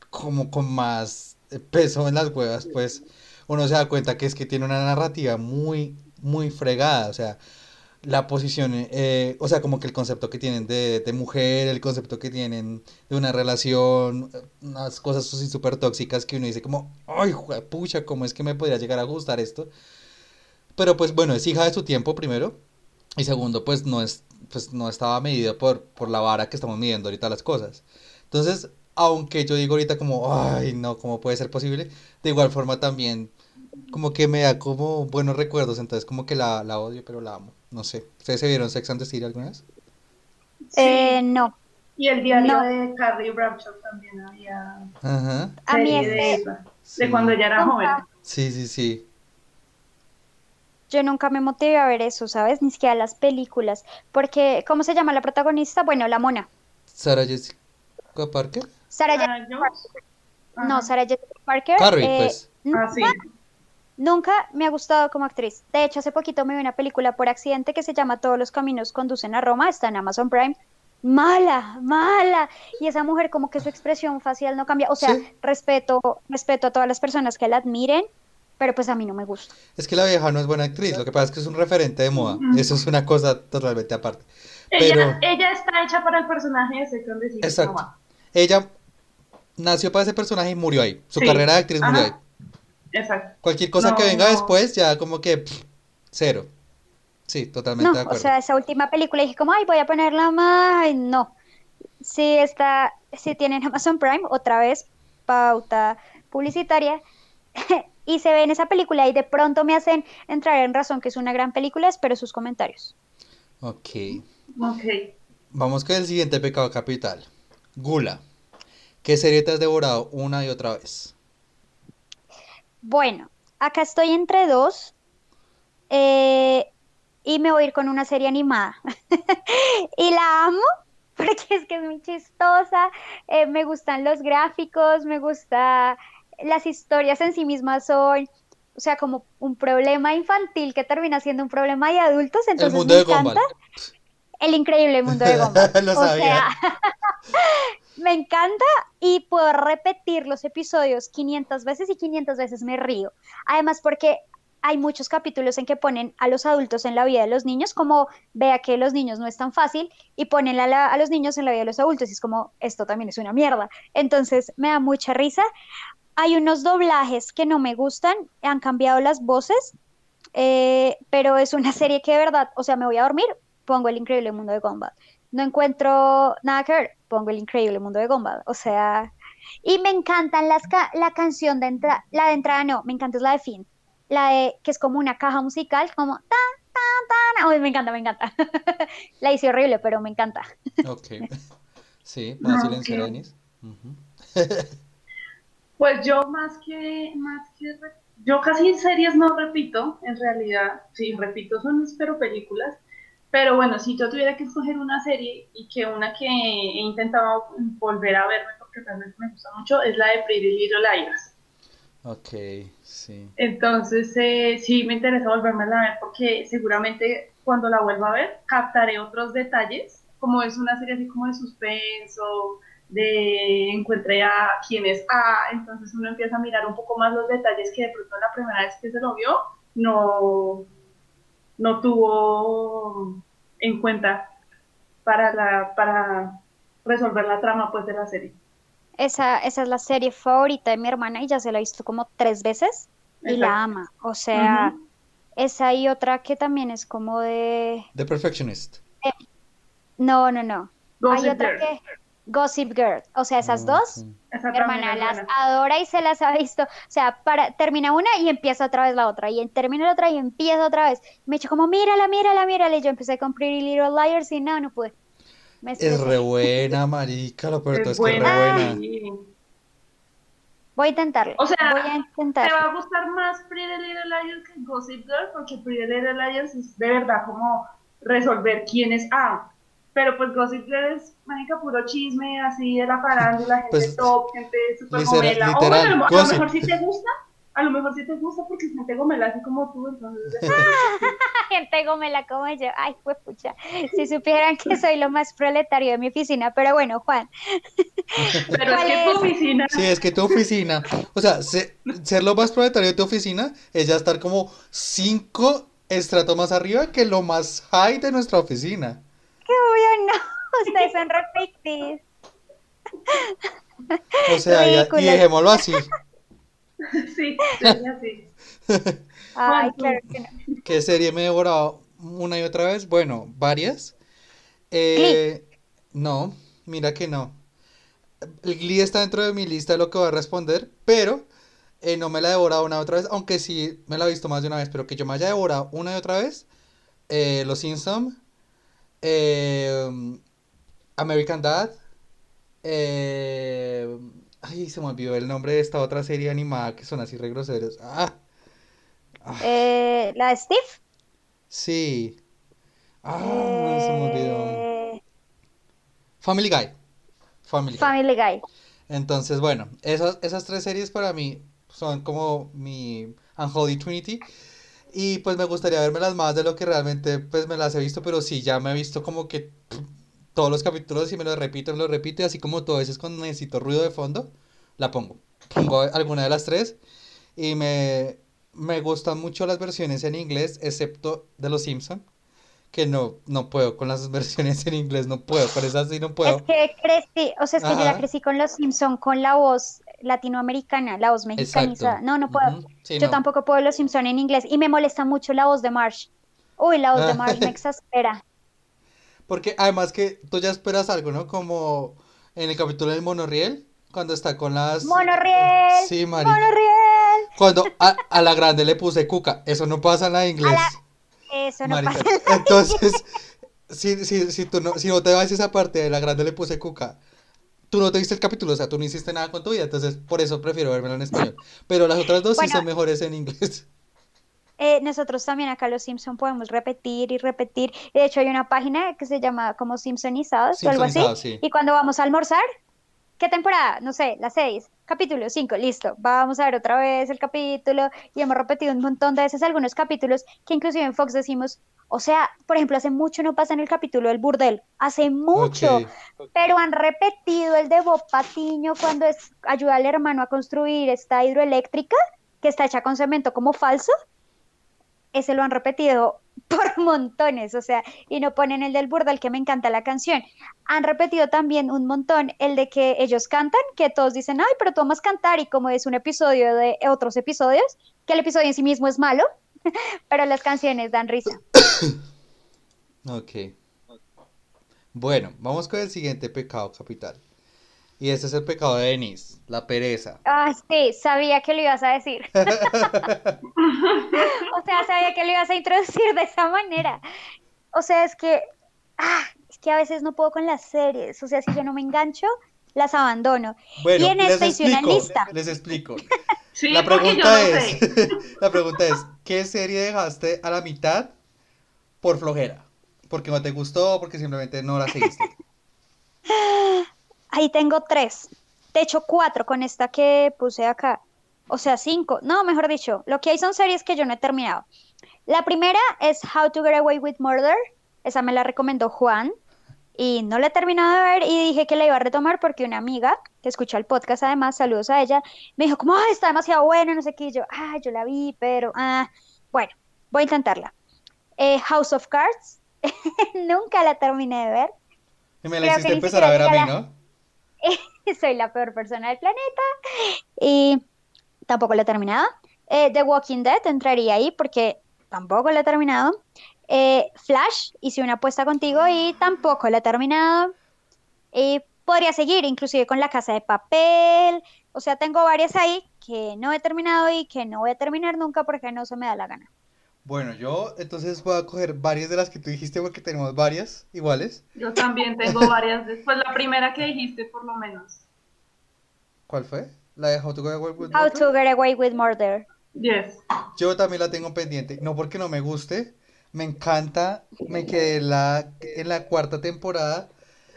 [SPEAKER 2] como con más eh, peso en las huevas, pues uno se da cuenta que es que tiene una narrativa muy, muy fregada, o sea, la posición, eh, o sea, como que el concepto que tienen de, de mujer, el concepto que tienen de una relación, unas cosas súper tóxicas que uno dice como, ay, pucha, ¿cómo es que me podría llegar a gustar esto? Pero pues bueno, es hija de su tiempo primero, y segundo, pues no es, pues no estaba medida por, por la vara que estamos midiendo ahorita las cosas. Entonces, aunque yo digo ahorita como, ay, no, ¿cómo puede ser posible? De igual forma también, como que me da como buenos recuerdos, entonces como que la, la odio, pero la amo. No sé. ¿Ustedes se vieron Sex and the City alguna vez?
[SPEAKER 1] Eh, no.
[SPEAKER 3] Y el diario
[SPEAKER 1] No.
[SPEAKER 3] de Carrie Bradshaw también había
[SPEAKER 2] Ajá.
[SPEAKER 1] A mí
[SPEAKER 3] de
[SPEAKER 1] es-
[SPEAKER 3] esa,
[SPEAKER 2] Sí.
[SPEAKER 3] de cuando ella era joven.
[SPEAKER 2] Sí, sí, sí.
[SPEAKER 1] Yo nunca me motivé a ver eso, ¿sabes? Ni siquiera las películas. Porque, ¿cómo se llama la protagonista? Bueno, la mona.
[SPEAKER 2] Sarah Jessica Parker.
[SPEAKER 1] Sarah
[SPEAKER 3] Sarah
[SPEAKER 1] Jessica
[SPEAKER 3] Jones.
[SPEAKER 1] No. Sarah Jessica Parker.
[SPEAKER 2] Carrie,
[SPEAKER 1] eh,
[SPEAKER 2] pues.
[SPEAKER 3] Ah, sí.
[SPEAKER 1] Nunca me ha gustado como actriz. De hecho, hace poquito me vi una película por accidente que se llama Todos los caminos conducen a Roma, está en Amazon Prime. Mala, mala. Y esa mujer como que su expresión facial no cambia. O sea,
[SPEAKER 2] Sí.
[SPEAKER 1] respeto, respeto a todas las personas que la admiren, pero pues a mí no me gusta.
[SPEAKER 2] Es que la vieja no es buena actriz, lo que pasa es que es un referente de moda. Eso es una cosa totalmente aparte.
[SPEAKER 3] Ella,
[SPEAKER 2] Pero
[SPEAKER 3] ella está hecha para el personaje City.
[SPEAKER 2] Exacto. ella nació para ese personaje y murió ahí. Su
[SPEAKER 3] Sí.
[SPEAKER 2] carrera de actriz murió ahí.
[SPEAKER 3] Exacto.
[SPEAKER 2] Cualquier cosa que venga
[SPEAKER 3] no.
[SPEAKER 2] después ya como que pff, cero. Sí, totalmente
[SPEAKER 1] No,
[SPEAKER 2] de
[SPEAKER 1] o
[SPEAKER 2] acuerdo.
[SPEAKER 1] sea, esa última película dije como, ay, voy a ponerla más. Ay, no. Si está, si tienen Amazon Prime, otra vez, pauta publicitaria, y se ve en esa película y de pronto me hacen entrar en razón que es una gran película, espero sus comentarios.
[SPEAKER 2] Ok.
[SPEAKER 3] Ok.
[SPEAKER 2] Vamos con el siguiente pecado capital. Gula. ¿Qué serie te has devorado una y otra vez?
[SPEAKER 1] Bueno, acá estoy entre dos eh, y me voy a ir con una serie animada. y la amo porque es que es muy chistosa, eh, me gustan los gráficos, me gusta las historias en sí mismas son, o sea, como un problema infantil que termina siendo un problema de adultos,
[SPEAKER 2] El
[SPEAKER 1] entonces
[SPEAKER 2] mundo
[SPEAKER 1] me
[SPEAKER 2] de Gumball.
[SPEAKER 1] encanta el increíble mundo de Gumball.
[SPEAKER 2] Lo
[SPEAKER 1] O
[SPEAKER 2] sabía.
[SPEAKER 1] sea, me encanta y puedo repetir los episodios 500 veces y 500 veces me río. Además, porque hay muchos capítulos en que ponen a los adultos en la vida de los niños, como vea que los niños no es tan fácil, y ponen a, a los niños en la vida de los adultos, y es como, esto también es una mierda. Entonces, me da mucha risa. Hay unos doblajes que no me gustan, han cambiado las voces, eh, pero es una serie que de verdad, o sea, me voy a dormir, pongo el increíble mundo de Gumball. No encuentro nada que ver, pongo el increíble mundo de Gumball. O sea, y me encantan las ca- la canción de entrada, la de entrada no, me encanta es la de fin, la de que es como una caja musical, como tan, tan, tan. Uy, me encanta, me encanta. la hice horrible, pero me encanta.
[SPEAKER 2] Ok. Sí, para
[SPEAKER 3] Ah.
[SPEAKER 2] Ujú.
[SPEAKER 3] Pues yo más que, más que, yo casi en series no repito, en realidad, sí, repito, son pero películas, pero bueno, si yo tuviera que escoger una serie y que una que he intentado volver a verme porque realmente me gusta mucho es la de Pretty Little Liars.
[SPEAKER 2] Ok, sí.
[SPEAKER 3] Entonces, eh, sí me interesa volverme a ver porque seguramente cuando la vuelva a ver captaré otros detalles, como es una serie así como de suspenso, de encuentre a quién es A, entonces uno empieza a mirar un poco más los detalles que de pronto la primera vez que se lo vio no, no tuvo en cuenta para, la, para resolver la trama pues de la serie.
[SPEAKER 1] Esa, esa es la serie favorita de mi hermana y ya se la ha visto como tres veces y
[SPEAKER 3] Exacto.
[SPEAKER 1] la ama. O sea, esa y otra que también es como de...
[SPEAKER 2] The Perfectionist.
[SPEAKER 1] No, no, no. Hay otra
[SPEAKER 3] Girl.
[SPEAKER 1] que... Gossip Girl. O sea, esas
[SPEAKER 2] Ok.
[SPEAKER 1] dos,
[SPEAKER 3] también
[SPEAKER 1] hermana
[SPEAKER 3] es
[SPEAKER 1] las
[SPEAKER 3] buena.
[SPEAKER 1] adora y se las ha visto. O sea, para, termina una y empieza otra vez la otra. Y termina la otra y empieza otra vez. Me he dicho como, mírala, mírala, mírala. Y yo empecé con Pretty Little Liars y no, no pude. Me
[SPEAKER 2] Es re buena, marica, lo peor de todo
[SPEAKER 3] Es
[SPEAKER 2] es que es re
[SPEAKER 3] buena. sí.
[SPEAKER 1] Voy a intentarlo.
[SPEAKER 3] O sea,
[SPEAKER 1] Voy a
[SPEAKER 3] Te va
[SPEAKER 1] intentarlo.
[SPEAKER 3] a gustar más Pretty Little Liars que Gossip Girl porque Pretty Little Liars es de verdad como resolver quién es A. Pero pues Gossip Girl es, mágica, puro chisme así de la farándula, gente
[SPEAKER 2] Pues,
[SPEAKER 3] top, gente super
[SPEAKER 2] literal-
[SPEAKER 3] gomela. O
[SPEAKER 2] literal,
[SPEAKER 3] bueno, a lo, a lo
[SPEAKER 2] gossip.
[SPEAKER 3] mejor sí te gusta, a lo mejor sí te gusta porque es gente gomela así como tú, entonces...
[SPEAKER 1] gente gómela como yo. Ay, pues pucha. Si supieran que soy lo más proletario de mi oficina. Pero bueno, Juan.
[SPEAKER 3] Pero es
[SPEAKER 1] ¿Cuál
[SPEAKER 3] que tu oficina.
[SPEAKER 2] Sí, es que tu oficina, o sea, se- ser lo más proletario de tu oficina es ya estar como cinco estratos más arriba que lo más high de nuestra oficina.
[SPEAKER 1] Qué obvio, no. Ustedes son repictis.
[SPEAKER 2] O sea, ya- y dejémoslo así.
[SPEAKER 3] Sí, así.
[SPEAKER 1] Ay, claro que no.
[SPEAKER 2] ¿Qué serie me he devorado una y otra vez? Bueno, varias. Eh, no, mira que no. El Glee está dentro de mi lista de lo que voy a responder, pero eh, no me la he devorado una y otra vez, aunque sí me la he visto más de una vez, pero que yo me haya devorado una y otra vez. eh, Los Simpson, eh, American Dad, eh, ay, se me olvidó el nombre de esta otra serie animada que son así re groseros. Ah, ah,
[SPEAKER 1] Eh, la de Steve.
[SPEAKER 2] sí. Ah, se me olvidó.
[SPEAKER 1] Eh,
[SPEAKER 2] Family Guy. Family Guy.
[SPEAKER 1] Family Guy.
[SPEAKER 2] Entonces, bueno, esas, esas tres series para mí son como mi Unholy Trinity. Y pues me gustaría vermelas más de lo que realmente pues me las he visto, pero sí, ya me he visto como que todos los capítulos y me los repito, me los repito, y así como a veces cuando necesito ruido de fondo, la pongo. Pongo alguna de las tres y me, me gustan mucho las versiones en inglés, excepto de Los Simpson, que no, no puedo con las versiones en inglés, no puedo, con esas sí no
[SPEAKER 1] Es
[SPEAKER 2] puedo.
[SPEAKER 1] que crecí, o sea, es que yo la crecí con los Simpson, con la voz latinoamericana, la voz mexicanizada.
[SPEAKER 2] Exacto.
[SPEAKER 1] No, no puedo.
[SPEAKER 2] Sí,
[SPEAKER 1] Yo
[SPEAKER 2] no.
[SPEAKER 1] tampoco puedo los Simpson en inglés y me molesta mucho la voz de Marsh. Uy, la voz de Marsh me exaspera.
[SPEAKER 2] Porque además que tú ya esperas algo, ¿no? Como en el capítulo del monorriel, cuando está con las...
[SPEAKER 1] Monorriel,
[SPEAKER 2] Sí, marica.
[SPEAKER 1] monorriel.
[SPEAKER 2] Cuando a, a la grande le puse cuca, eso no pasa en la inglés,
[SPEAKER 1] Eso no pasa.
[SPEAKER 2] Entonces, si, si, si tú no, si no te vas a esa parte de la grande le puse cuca, tú no te viste el capítulo, o sea, tú no hiciste nada con tu vida, entonces por eso prefiero verlo en español. Pero las otras dos sí son mejores en inglés.
[SPEAKER 1] Eh, nosotros también acá los Simpson podemos repetir y repetir. De hecho, hay una página que se llama como Simpsonizados o algo así.
[SPEAKER 2] Simpsonizados, sí.
[SPEAKER 1] Y cuando vamos a almorzar, ¿qué temporada? No sé, la 6, capítulo 5, listo. Vamos a ver otra vez el capítulo y hemos repetido un montón de veces algunos capítulos que inclusive en Fox decimos, o sea, por ejemplo, hace mucho no pasa en el capítulo del burdel, hace mucho, pero han repetido el de Bob Patiño cuando es, ayuda al hermano a construir esta hidroeléctrica que está hecha con cemento como falso. Ese lo han repetido por montones, o sea, y no ponen el del burdel que me encanta la canción. Han repetido también un montón el de que ellos cantan, que todos dicen, ay, pero tú amas cantar, y como es un episodio de otros episodios, que el episodio en sí mismo es malo, pero las canciones dan risa.
[SPEAKER 2] Ok. Bueno, vamos con el siguiente pecado capital. Y este es el pecado de Denise, la pereza.
[SPEAKER 1] Ah, sí, sabía que lo ibas a decir. O sea, sabía que lo ibas a introducir de esa manera. O sea, es que, ah, es que a veces no puedo con las series. O sea, si yo no me engancho, las abandono.
[SPEAKER 2] Bueno,
[SPEAKER 1] y en
[SPEAKER 2] les
[SPEAKER 1] esta hice una lista.
[SPEAKER 2] les explico.
[SPEAKER 3] Sí,
[SPEAKER 2] La pregunta
[SPEAKER 3] no
[SPEAKER 2] es,
[SPEAKER 3] sé.
[SPEAKER 2] la pregunta es, ¿qué serie dejaste a la mitad por flojera? Porque no te gustó, porque simplemente no la seguiste.
[SPEAKER 1] Ahí tengo tres. De hecho, cuatro con esta que puse acá. O sea, cinco. No, mejor dicho, lo que hay son series que yo no he terminado. La primera es How to Get Away with Murder. Esa me la recomendó Juan. Y no la he terminado de ver y dije que la iba a retomar porque una amiga que escucha el podcast, además, saludos a ella, me dijo como, "Ay, está demasiado buena, no sé qué. Y yo, ah, yo la vi, pero, ah, bueno, voy a intentarla. Eh, House of Cards. Nunca la terminé de ver.
[SPEAKER 2] Y me la
[SPEAKER 1] Creo
[SPEAKER 2] hiciste empezar a ver a mí, ¿no?
[SPEAKER 1] soy la peor persona del planeta y tampoco la he terminado. Eh, The Walking Dead entraría ahí porque tampoco la he terminado. Eh, Flash, hice una apuesta contigo y tampoco la he terminado. Y podría seguir inclusive con La Casa de Papel. O sea, tengo varias ahí que no he terminado y que no voy a terminar nunca porque no se me da la gana.
[SPEAKER 2] Bueno, yo entonces voy a coger varias de las que tú dijiste porque tenemos varias iguales.
[SPEAKER 3] Yo también tengo varias. Después la primera que dijiste, por lo menos.
[SPEAKER 2] ¿Cuál fue? La de How to Get Away with
[SPEAKER 1] How
[SPEAKER 2] Murder.
[SPEAKER 1] to Get Away with Murder.
[SPEAKER 3] Yes.
[SPEAKER 2] Yo también la tengo pendiente, no porque no me guste, me encanta, me quedé en la, en la cuarta temporada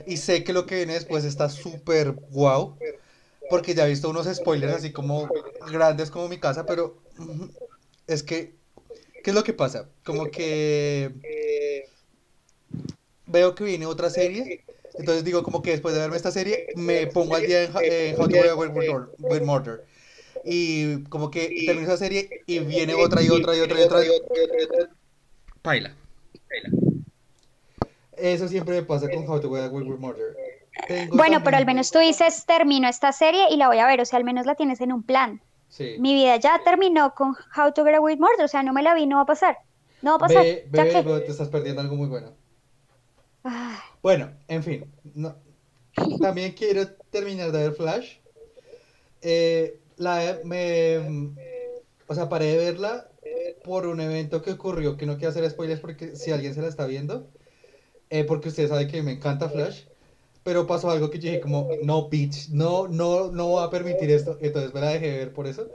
[SPEAKER 2] y sé que lo que viene después está súper guau, porque ya he visto unos spoilers así como grandes como mi casa, pero es que, ¿qué es lo que pasa? Como que veo que viene otra serie, Entonces digo como que después de verme esta serie me pongo al día en, Ho- en How to Get Murder-. Y como que termino esa serie y viene otra y otra y otra y otra. Paila. Eso siempre me pasa con How to Get Away with Murder. Tengo
[SPEAKER 1] Bueno, pero al
[SPEAKER 2] también-
[SPEAKER 1] menos tú dices, termino esta serie y la voy a ver, o sea, al menos la tienes en un plan.
[SPEAKER 2] Sí.
[SPEAKER 1] Mi vida ya terminó con How to Get Away with Murder, o sea, no me la vi, no va a pasar. No va a pasar.
[SPEAKER 2] Ve,
[SPEAKER 1] ¿Ya
[SPEAKER 2] ve, te estás perdiendo algo muy bueno. Bueno, en fin. no- También quiero terminar de ver Flash. Eh, la, me, o sea, paré de verla por un evento que ocurrió, que no quiero hacer spoilers porque si alguien se la está viendo, eh, porque usted sabe que me encanta Flash, pero pasó algo que yo dije como, no, bitch, no, no, no voy a permitir esto, entonces me la dejé ver por eso.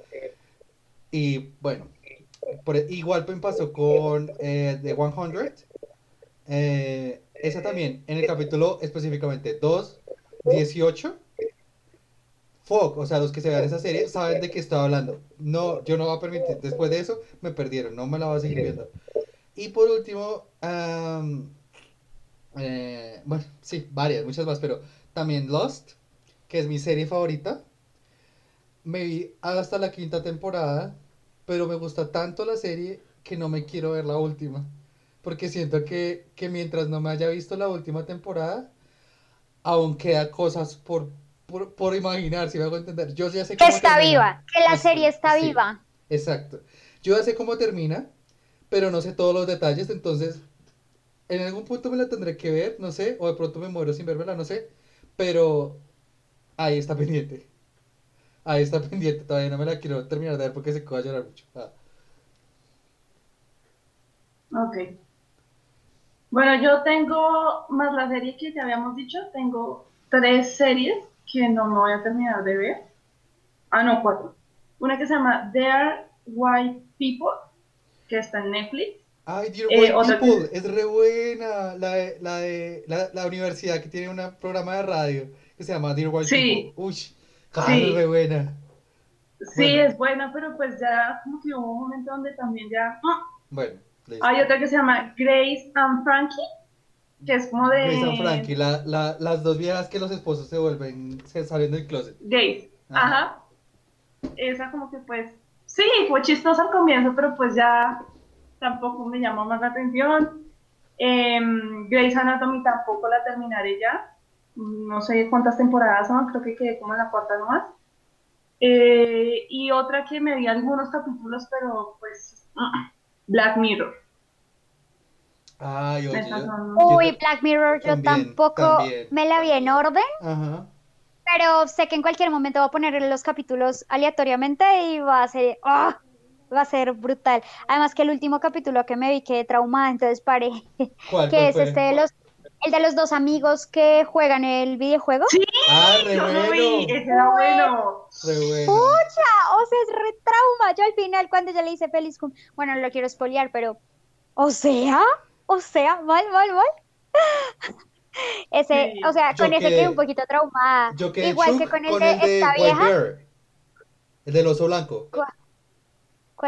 [SPEAKER 2] Y bueno, por, igual me pasó con eh, The 100. Eh, esa también, en el capítulo específicamente 2, 18. Fuck, o sea, los que se vean esa serie saben de qué estoy hablando. No, yo no voy a permitir. Después de eso, me perdieron, no me la voy a seguir viendo. Y por último, am, eh, bueno, sí, varias, muchas más, pero también Lost, que es mi serie favorita. Me vi hasta la quinta temporada, pero me gusta tanto la serie que no me quiero ver la última. Porque siento que, que mientras no me haya visto la última temporada, aún queda cosas por, por, por imaginar, si me hago entender. Yo ya sé
[SPEAKER 1] que está
[SPEAKER 2] termina.
[SPEAKER 1] viva, que la serie está
[SPEAKER 2] sí.
[SPEAKER 1] viva.
[SPEAKER 2] Exacto. Yo ya sé cómo termina, pero no sé todos los detalles, entonces en algún punto me la tendré que ver, no sé, o de pronto me muero sin verla, no sé, pero ahí está pendiente. Ahí está pendiente, todavía no me la quiero terminar de ver porque que voy a llorar mucho. Ah.
[SPEAKER 3] Ok. Bueno, yo tengo, más la serie que te habíamos dicho, tengo tres series que no me voy a terminar de ver. Ah, no, cuatro. Una que se llama There White People, que está en Netflix.
[SPEAKER 2] Ay, Dear
[SPEAKER 3] Eh,
[SPEAKER 2] White
[SPEAKER 3] que-
[SPEAKER 2] People, es re buena. La de, la de la, la universidad que tiene un programa de radio que se llama Dear White
[SPEAKER 3] Sí.
[SPEAKER 2] People. Uy,
[SPEAKER 3] Sí.
[SPEAKER 2] re buena.
[SPEAKER 3] Sí,
[SPEAKER 2] Bueno.
[SPEAKER 3] es buena, pero pues ya como que hubo un momento donde también ya... ¡ah!
[SPEAKER 2] Bueno.
[SPEAKER 3] Hay otra que se llama Grace and Frankie, que es como de...
[SPEAKER 2] Grace and Frankie, la, la, las dos viejas que los esposos se vuelven, se salen del closet.
[SPEAKER 3] Gays.
[SPEAKER 2] Ajá.
[SPEAKER 3] Ajá. Esa como que pues, sí, fue chistosa al comienzo, pero pues ya tampoco me llamó más la atención. Em, Grey's Anatomy tampoco la terminaré ya. No sé cuántas temporadas son, creo que quedé como en la cuarta nomás. Eh, y otra que me vi algunos capítulos, pero pues Black Mirror.
[SPEAKER 2] Ay, oye,
[SPEAKER 3] Esas
[SPEAKER 2] yo-
[SPEAKER 3] son-
[SPEAKER 2] yo
[SPEAKER 1] Uy, Black Mirror, yo
[SPEAKER 2] también,
[SPEAKER 1] tampoco
[SPEAKER 2] también.
[SPEAKER 1] me la vi en orden,
[SPEAKER 2] Ajá.
[SPEAKER 1] pero sé que en cualquier momento voy a poner los capítulos aleatoriamente y va a ser, ¡ah! Va a ser brutal. Además que el último capítulo que me vi quedé traumada, entonces paré,
[SPEAKER 2] ¿Cuál,
[SPEAKER 1] que
[SPEAKER 2] cuál
[SPEAKER 1] es
[SPEAKER 2] fue?
[SPEAKER 1] este de los, el de los dos amigos que juegan el videojuego.
[SPEAKER 3] Sí,
[SPEAKER 2] Ah, re
[SPEAKER 3] yo lo vi,
[SPEAKER 2] bueno.
[SPEAKER 3] ese era bueno.
[SPEAKER 2] Re bueno.
[SPEAKER 1] ¡Pucha! O sea, es re trauma. Yo al final, cuando yo le hice feliz cum- bueno, no lo quiero spoilear, pero, o sea, o sea, mal, mal, mal. Ese,
[SPEAKER 3] Sí.
[SPEAKER 1] o sea,
[SPEAKER 2] Yo
[SPEAKER 1] con ese
[SPEAKER 2] quedé-
[SPEAKER 1] quedé un poquito traumada.
[SPEAKER 2] Yo quedé
[SPEAKER 1] Igual que con el
[SPEAKER 2] con
[SPEAKER 1] de
[SPEAKER 2] el de
[SPEAKER 1] esta
[SPEAKER 2] White
[SPEAKER 1] vieja.
[SPEAKER 2] Bear. El del oso blanco.
[SPEAKER 1] ¿Cuál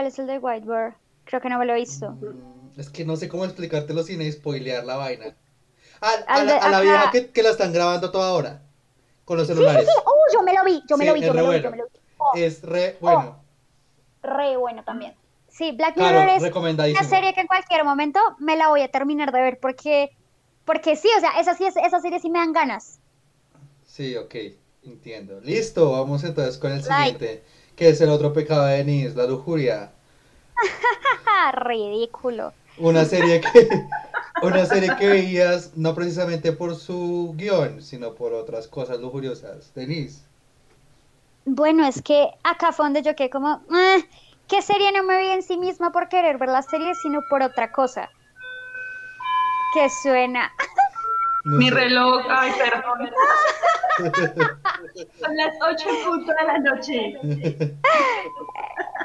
[SPEAKER 1] es el de White Bear? Creo que no me lo he visto.
[SPEAKER 2] Mm, Es que no sé cómo explicártelo sin spoilear la vaina. Ah, a, la, a vieja que, que la están grabando toda hora. Con los
[SPEAKER 1] Sí, sí,
[SPEAKER 2] celulares.
[SPEAKER 1] sí. Oh, yo me lo vi, yo me
[SPEAKER 2] Sí,
[SPEAKER 1] lo vi, yo me lo vi, yo me lo vi. Oh,
[SPEAKER 2] Es re bueno.
[SPEAKER 1] re bueno también. Sí, Black Mirror
[SPEAKER 2] Claro,
[SPEAKER 1] es una serie que en cualquier momento me la voy a terminar de ver porque, porque sí, o sea, esa, sí, es- esa serie sí me dan ganas.
[SPEAKER 2] Sí, ok, entiendo. Listo, vamos entonces con el
[SPEAKER 1] Like.
[SPEAKER 2] Que es el otro pecado de Denise, la lujuria.
[SPEAKER 1] Ridículo.
[SPEAKER 2] Una serie que, una serie que veías no precisamente por su guion, sino por otras cosas lujuriosas. Denise.
[SPEAKER 1] Bueno, es que acá fue donde yo quedé como, "Ah, ¿qué serie no me vi en sí misma por querer ver la serie, sino por otra cosa? Que suena.
[SPEAKER 2] No
[SPEAKER 3] Mi
[SPEAKER 2] sé.
[SPEAKER 3] reloj, ay, perdón. Son las 8 en punto de la noche.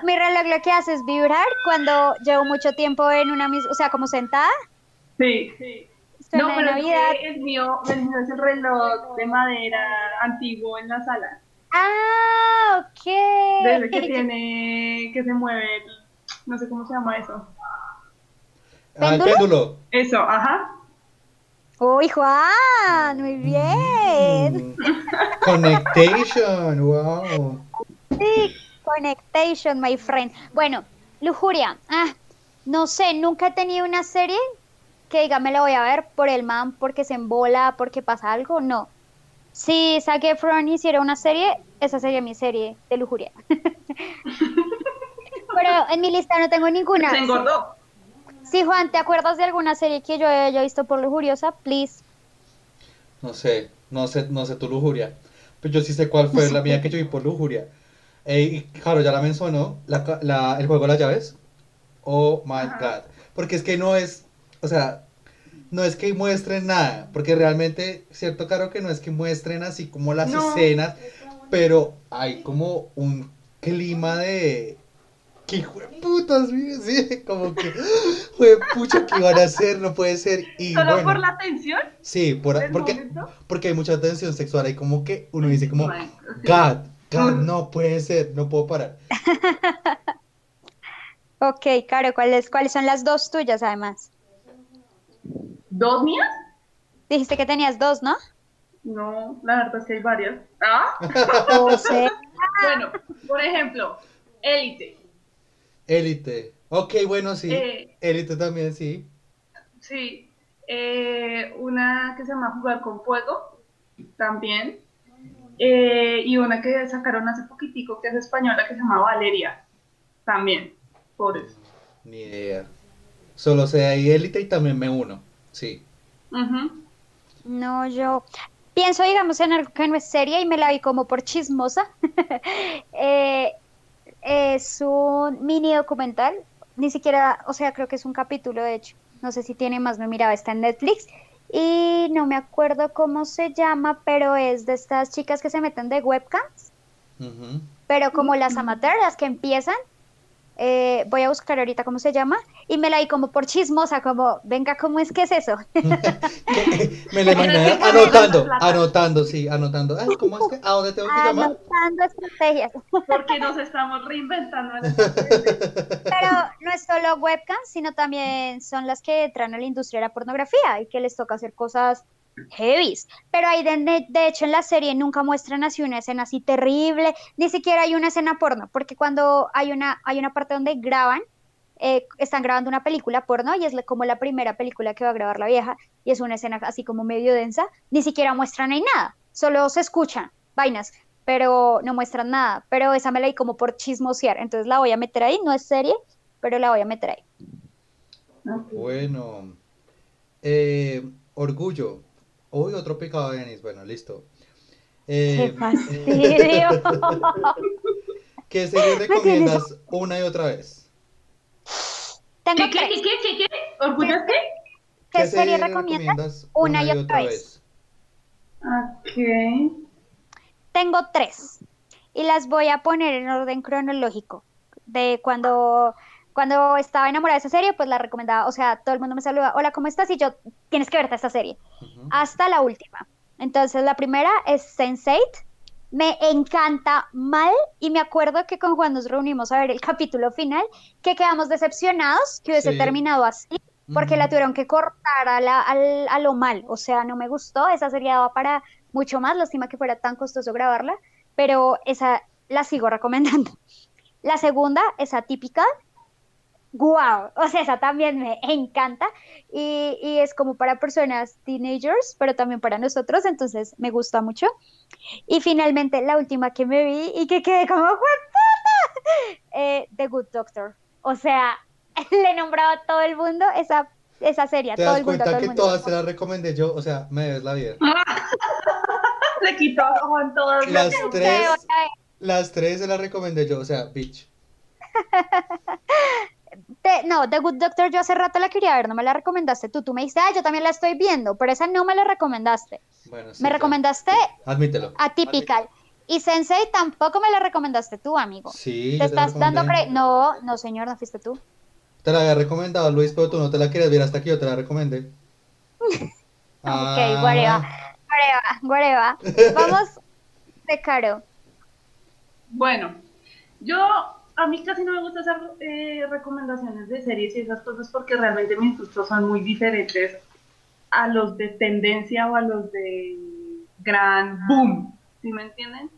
[SPEAKER 1] Mi reloj lo que hace es vibrar cuando llevo mucho tiempo en una misma, o sea, como sentada.
[SPEAKER 3] Sí, sí.
[SPEAKER 1] Suena
[SPEAKER 3] No, pero es
[SPEAKER 1] Navidad.
[SPEAKER 3] el mío, el mío es el reloj de madera antiguo en la sala.
[SPEAKER 1] Ah, ok.
[SPEAKER 3] Desde que tiene, que se mueve, el- no sé cómo se llama eso.
[SPEAKER 2] Ah, el.
[SPEAKER 3] Eso, ajá.
[SPEAKER 1] Uy, Juan, muy bien.
[SPEAKER 2] Mm. Connection, wow.
[SPEAKER 1] Sí, Connection, my friend. Bueno, lujuria. Ah, no sé, nunca he tenido una serie que diga me la voy a ver por el man, porque se embola, porque pasa algo. No. Si Zac Efron hiciera una serie, esa sería mi serie de lujuria. Pero en mi lista no tengo ninguna.
[SPEAKER 3] Se engordó.
[SPEAKER 1] Sí, Juan, ¿te acuerdas de alguna serie que yo haya visto por lujuriosa? Please.
[SPEAKER 2] No sé, no sé, no sé tu lujuria. Pero yo sí sé cuál fue la mía que yo vi por lujuria. Eh, y claro, ya la mencionó, la, la- el juego de las llaves. Oh my
[SPEAKER 3] Ajá.
[SPEAKER 2] god. Porque es que no es, o sea, no es que muestren nada. Porque realmente, cierto, Caro, que no es que muestren así como las
[SPEAKER 3] No.
[SPEAKER 2] escenas. Pero hay como un clima de. Que hijo de putas, sí, como que. Pucha, ¿qué van a hacer? No puede ser. Y
[SPEAKER 3] ¿Solo
[SPEAKER 2] bueno,
[SPEAKER 3] por la tensión?
[SPEAKER 2] Sí, por, porque,
[SPEAKER 3] momento?
[SPEAKER 2] porque hay mucha tensión sexual. Hay como que uno dice como,
[SPEAKER 3] sí.
[SPEAKER 2] God, God, no puede ser, no puedo parar.
[SPEAKER 1] Ok, Caro, ¿cuáles, ¿cuáles son las dos tuyas además?
[SPEAKER 3] ¿Dos mías?
[SPEAKER 1] Dijiste que tenías dos, ¿no?
[SPEAKER 3] No, la verdad es que hay varias. Ah,
[SPEAKER 1] O sea,
[SPEAKER 3] bueno, por ejemplo, Élite.
[SPEAKER 2] Élite. Ok, bueno, sí.
[SPEAKER 3] Eh,
[SPEAKER 2] Élite también, sí.
[SPEAKER 3] Sí, eh, una que se llama Jugar con Fuego, también. Eh, y una que sacaron hace poquitico, que es española, que se llama Valeria, también, por eso.
[SPEAKER 2] Ni idea. Solo sé ahí Élite y también me uno. Sí.
[SPEAKER 1] No, yo pienso, digamos, en algo que no es serie y me la vi como por chismosa. Eh, es un mini documental, ni siquiera, o sea, creo que es un capítulo, de hecho. No sé si tiene más, no miraba, está en Netflix. Y no me acuerdo cómo se llama, pero es de estas chicas que se meten de webcams. Pero como las amateurs, las que empiezan, eh, voy a buscar ahorita cómo se llama, y me la di como por chismosa, como, venga, ¿cómo es que es eso?
[SPEAKER 2] me la imaginé anotando, anotando, sí, anotando. Ay, ¿cómo es que? ¿A dónde tengo que llamar?
[SPEAKER 1] Anotando estrategias.
[SPEAKER 3] Porque nos estamos reinventando serie.
[SPEAKER 1] Pero no es solo webcam, sino también son las que entran a la industria de la pornografía y que les toca hacer cosas heavies. Pero ahí, de, de hecho, en la serie nunca muestran así una escena así terrible, ni siquiera hay una escena porno, porque cuando hay una, hay una parte donde graban, eh, están grabando una película porno y es como la primera película que va a grabar la vieja y es una escena así como medio densa, ni siquiera muestran ahí nada, solo se escuchan vainas, pero no muestran nada, pero esa me la di como por chismosear, entonces la voy a meter ahí, no es serie, pero la voy a meter ahí.
[SPEAKER 2] Bueno. Eh, orgullo. Uy, otro picado de Denis. Bueno, listo.
[SPEAKER 1] ¡Qué
[SPEAKER 2] Eh,
[SPEAKER 1] fastidio!
[SPEAKER 2] ¿Qué serie recomiendas una y otra vez?
[SPEAKER 1] Tengo
[SPEAKER 3] ¿Qué, qué,
[SPEAKER 1] tres.
[SPEAKER 3] qué, qué, qué, qué? ¿Qué
[SPEAKER 1] serie recomiendas? Una y otra vez.
[SPEAKER 3] Ok.
[SPEAKER 1] Tengo tres y las voy a poner en orden cronológico. De cuando, cuando estaba enamorada de esa serie, pues la recomendaba. O sea, todo el mundo me saluda, hola, ¿cómo estás? Y yo, tienes que verte esta serie.
[SPEAKER 2] Ujú.
[SPEAKER 1] Hasta la última. Entonces, la primera es Sense8. Me encanta mal y me acuerdo que con Juan nos reunimos a ver el capítulo final, que quedamos decepcionados que hubiese
[SPEAKER 2] Sí.
[SPEAKER 1] terminado así, porque la
[SPEAKER 2] Ujú.
[SPEAKER 1] tuvieron que cortar a, la- al- a lo mal. O sea, no me gustó. Esa serie daba para mucho más. Lástima que fuera tan costoso grabarla, pero esa la sigo recomendando. La segunda es Atypical. ¡Guau! O sea, esa también me encanta. Y, y es como para personas teenagers, pero también para nosotros, entonces me gusta mucho. Y finalmente, la última que me vi y que quedé como ¡Jueputa! Eh, The Good Doctor. O sea, le he nombrado a todo el mundo esa, esa serie,
[SPEAKER 2] ¿Te
[SPEAKER 1] todo
[SPEAKER 2] das
[SPEAKER 1] el mundo, a
[SPEAKER 2] cuenta
[SPEAKER 1] todo el
[SPEAKER 2] que
[SPEAKER 1] mundo.
[SPEAKER 2] todas te las recomendé yo? O sea, me debes la vida.
[SPEAKER 3] Le quitó a Juan todas
[SPEAKER 2] Las tres, las tres se las recomendé yo. O sea, bitch.
[SPEAKER 1] Te- no, The Good Doctor yo hace rato la quería ver, no me la recomendaste tú. Tú me dijiste, ah, yo también la estoy viendo, pero esa no me la recomendaste.
[SPEAKER 2] Bueno, sí,
[SPEAKER 1] Me
[SPEAKER 2] ya.
[SPEAKER 1] recomendaste
[SPEAKER 2] Admítelo.
[SPEAKER 1] Atypical. Y Sensei tampoco me la recomendaste tú, amigo.
[SPEAKER 2] Sí,
[SPEAKER 1] Te
[SPEAKER 2] yo te la
[SPEAKER 1] estás dando cre... No, no, señor, no fuiste tú.
[SPEAKER 2] Te la había recomendado, Luis, pero tú no te la querías ver hasta que yo te la recomendé.
[SPEAKER 1] Ok,
[SPEAKER 2] Ah,
[SPEAKER 1] guareva, guareva, guareva. Vamos de caro.
[SPEAKER 3] Bueno, yo a mí casi no me gusta hacer eh, recomendaciones de series y esas cosas porque realmente mis gustos son muy diferentes a los de tendencia o a los de gran boom, ¿sí me entienden?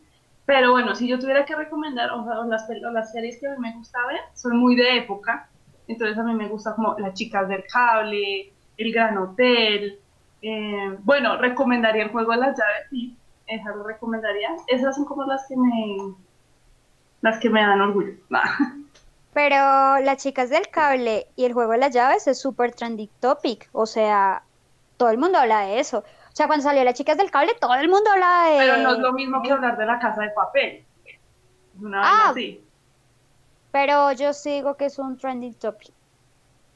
[SPEAKER 3] Pero bueno, si yo tuviera que recomendar, o las, las series que a mí me gusta ver son muy de época, entonces a mí me gusta como Las chicas del cable, El Gran Hotel, eh, bueno, recomendaría el juego de las llaves, sí, esa lo recomendaría. Esas son como las que me, las que me dan orgullo.
[SPEAKER 1] Pero las chicas del cable y el juego de las llaves es súper trending topic, o sea, todo el mundo habla de eso. O sea, cuando salió las chicas del cable, todo el mundo hablaba de...
[SPEAKER 3] Pero no es lo mismo que hablar de la casa de papel. Una ah, así.
[SPEAKER 1] Pero yo sigo que es un trending topic.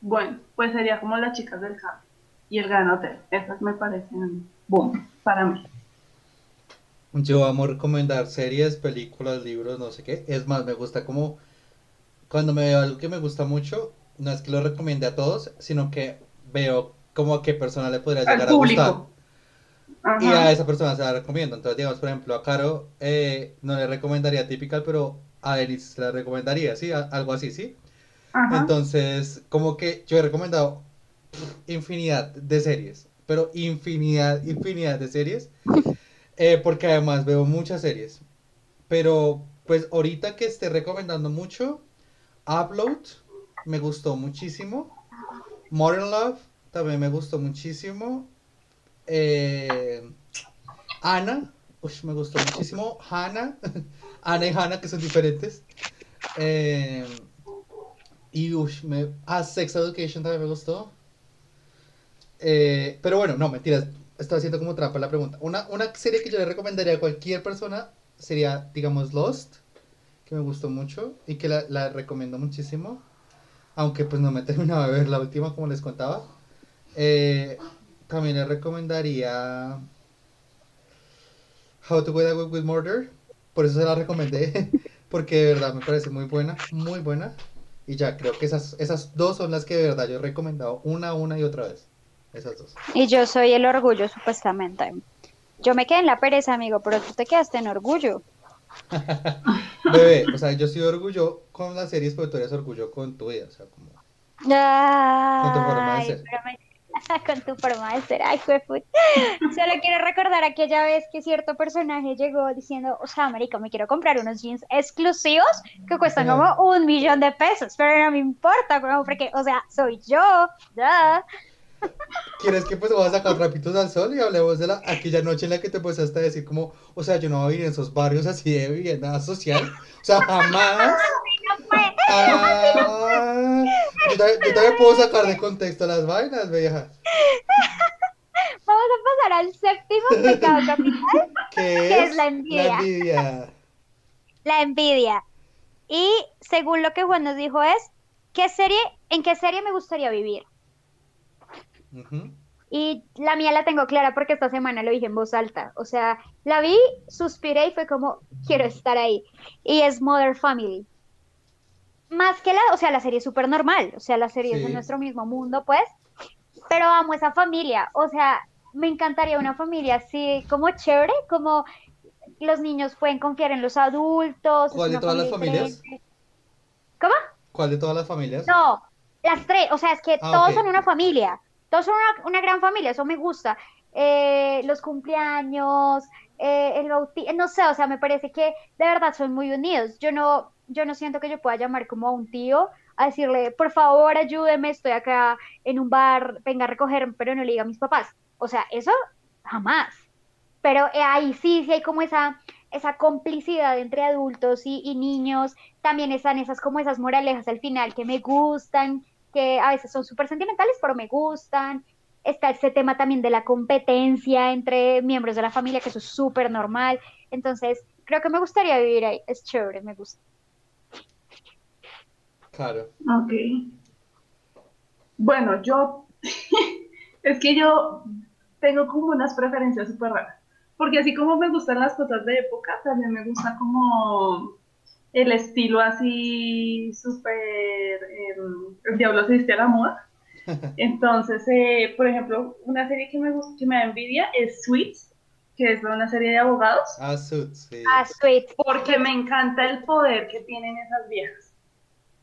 [SPEAKER 3] Bueno, pues sería como las chicas del cable y el gran hotel. Esas me parecen boom para mí.
[SPEAKER 2] Yo amo recomendar series, películas, libros, no sé qué. Es más, me gusta como cuando me veo algo que me gusta mucho, no es que lo recomiende a todos, sino que veo como a qué persona le podría llegar a gustar. Y a esa persona se la recomiendo. Entonces, digamos, por ejemplo, a Caro eh, no le recomendaría Typical, pero a Elis se la recomendaría, ¿sí? algo así, ¿sí? Entonces, como que yo he recomendado infinidad de series, pero infinidad, infinidad de series, eh, porque además veo muchas series. Pero, pues ahorita que esté recomendando mucho, Upload me gustó muchísimo. Modern Love también me gustó muchísimo. Eh, Ana, me gustó muchísimo. Hannah, Ana y Hannah, que son diferentes. Eh, y ush, me, ah, Sex Education también me gustó. Pero bueno, no, mentiras. Estaba haciendo como trampa la pregunta. Una, una serie que yo le recomendaría a cualquier persona sería, digamos, Lost que me gustó mucho y que la, recomiendo muchísimo. Aunque pues no me he terminado de ver la última como les contaba. Eh, también le recomendaría How to Get Away with Murder. Por eso se la recomendé. Porque de verdad me parece muy buena, muy buena. Y ya, creo que esas, esas dos son las que de verdad yo he recomendado una, una y otra vez. Esas dos.
[SPEAKER 1] Y yo soy el orgullo, supuestamente. Yo me quedé en la pereza, amigo, pero tú te quedaste en orgullo.
[SPEAKER 2] Bebé, o sea, yo soy orgullo con las series, pero tú eres orgullo con tu vida, o sea, como...
[SPEAKER 1] con tu forma de ser. con tu forma de ser, ay, fue Solo quiero recordar aquella vez que cierto personaje llegó diciendo, o sea, marico, me quiero comprar unos jeans exclusivos que cuestan como un millón de pesos, pero no me importa, porque, o sea, soy yo, ya.
[SPEAKER 2] ¿Quieres que pues vamos a sacar trapitos al sol y hablemos de la aquella noche en la que te pues hasta decir como, o sea, yo no voy a vivir en esos barrios así de vivienda social? O sea, jamás. Ah, yo, también, puedo sacar de contexto las vainas, vieja.
[SPEAKER 1] Vamos a pasar al séptimo pecado capital,
[SPEAKER 2] que
[SPEAKER 1] es, la envidia.
[SPEAKER 2] La envidia.
[SPEAKER 1] La envidia. Y según lo que Juan nos dijo es, ¿qué serie, ¿en qué serie me gustaría vivir? Y la mía la tengo clara porque esta semana lo dije en voz alta. O sea, la vi, suspiré y fue como, quiero estar ahí. Y es Mother Family. Más que la, o sea, la serie es súper normal. O sea, la serie es de nuestro mismo mundo, pues. Pero amo esa familia. O sea, me encantaría una familia así, como chévere, como los niños pueden confiar en los adultos.
[SPEAKER 2] ¿Cuál de todas las familias?
[SPEAKER 1] ¿Cómo?
[SPEAKER 2] ¿Cuál de todas las familias?
[SPEAKER 1] No, las tres. O sea, es que ah, todos son una familia. Todos son una, gran familia, eso me gusta. Eh, los cumpleaños, eh, el bautismo, no sé, o sea, me parece que de verdad son muy unidos. Yo no, yo no siento que yo pueda llamar como a un tío a decirle, por favor, ayúdeme, estoy acá en un bar, venga a recogerme, pero no le diga a mis papás. O sea, eso jamás. Pero eh, ahí sí, sí hay como esa, esa complicidad entre adultos y, y, niños. También están esas como esas moralejas al final que me gustan, que a veces son súper sentimentales, pero me gustan. Está ese tema también de la competencia entre miembros de la familia, que eso es súper normal. Entonces, creo que me gustaría vivir ahí. Es chévere, me gusta.
[SPEAKER 2] Claro.
[SPEAKER 3] Ok. Bueno, yo, es que yo tengo como unas preferencias súper raras. Porque así como me gustan las cosas de época, también me gusta como el estilo así súper, em, el diablo se viste a la moda. Entonces, eh, por ejemplo, una serie que me, gusta, que me da envidia es Suits, que es una serie de abogados.
[SPEAKER 2] Ah, Suits, sí.
[SPEAKER 1] Ah, Suits.
[SPEAKER 3] Porque me encanta el poder que tienen esas viejas.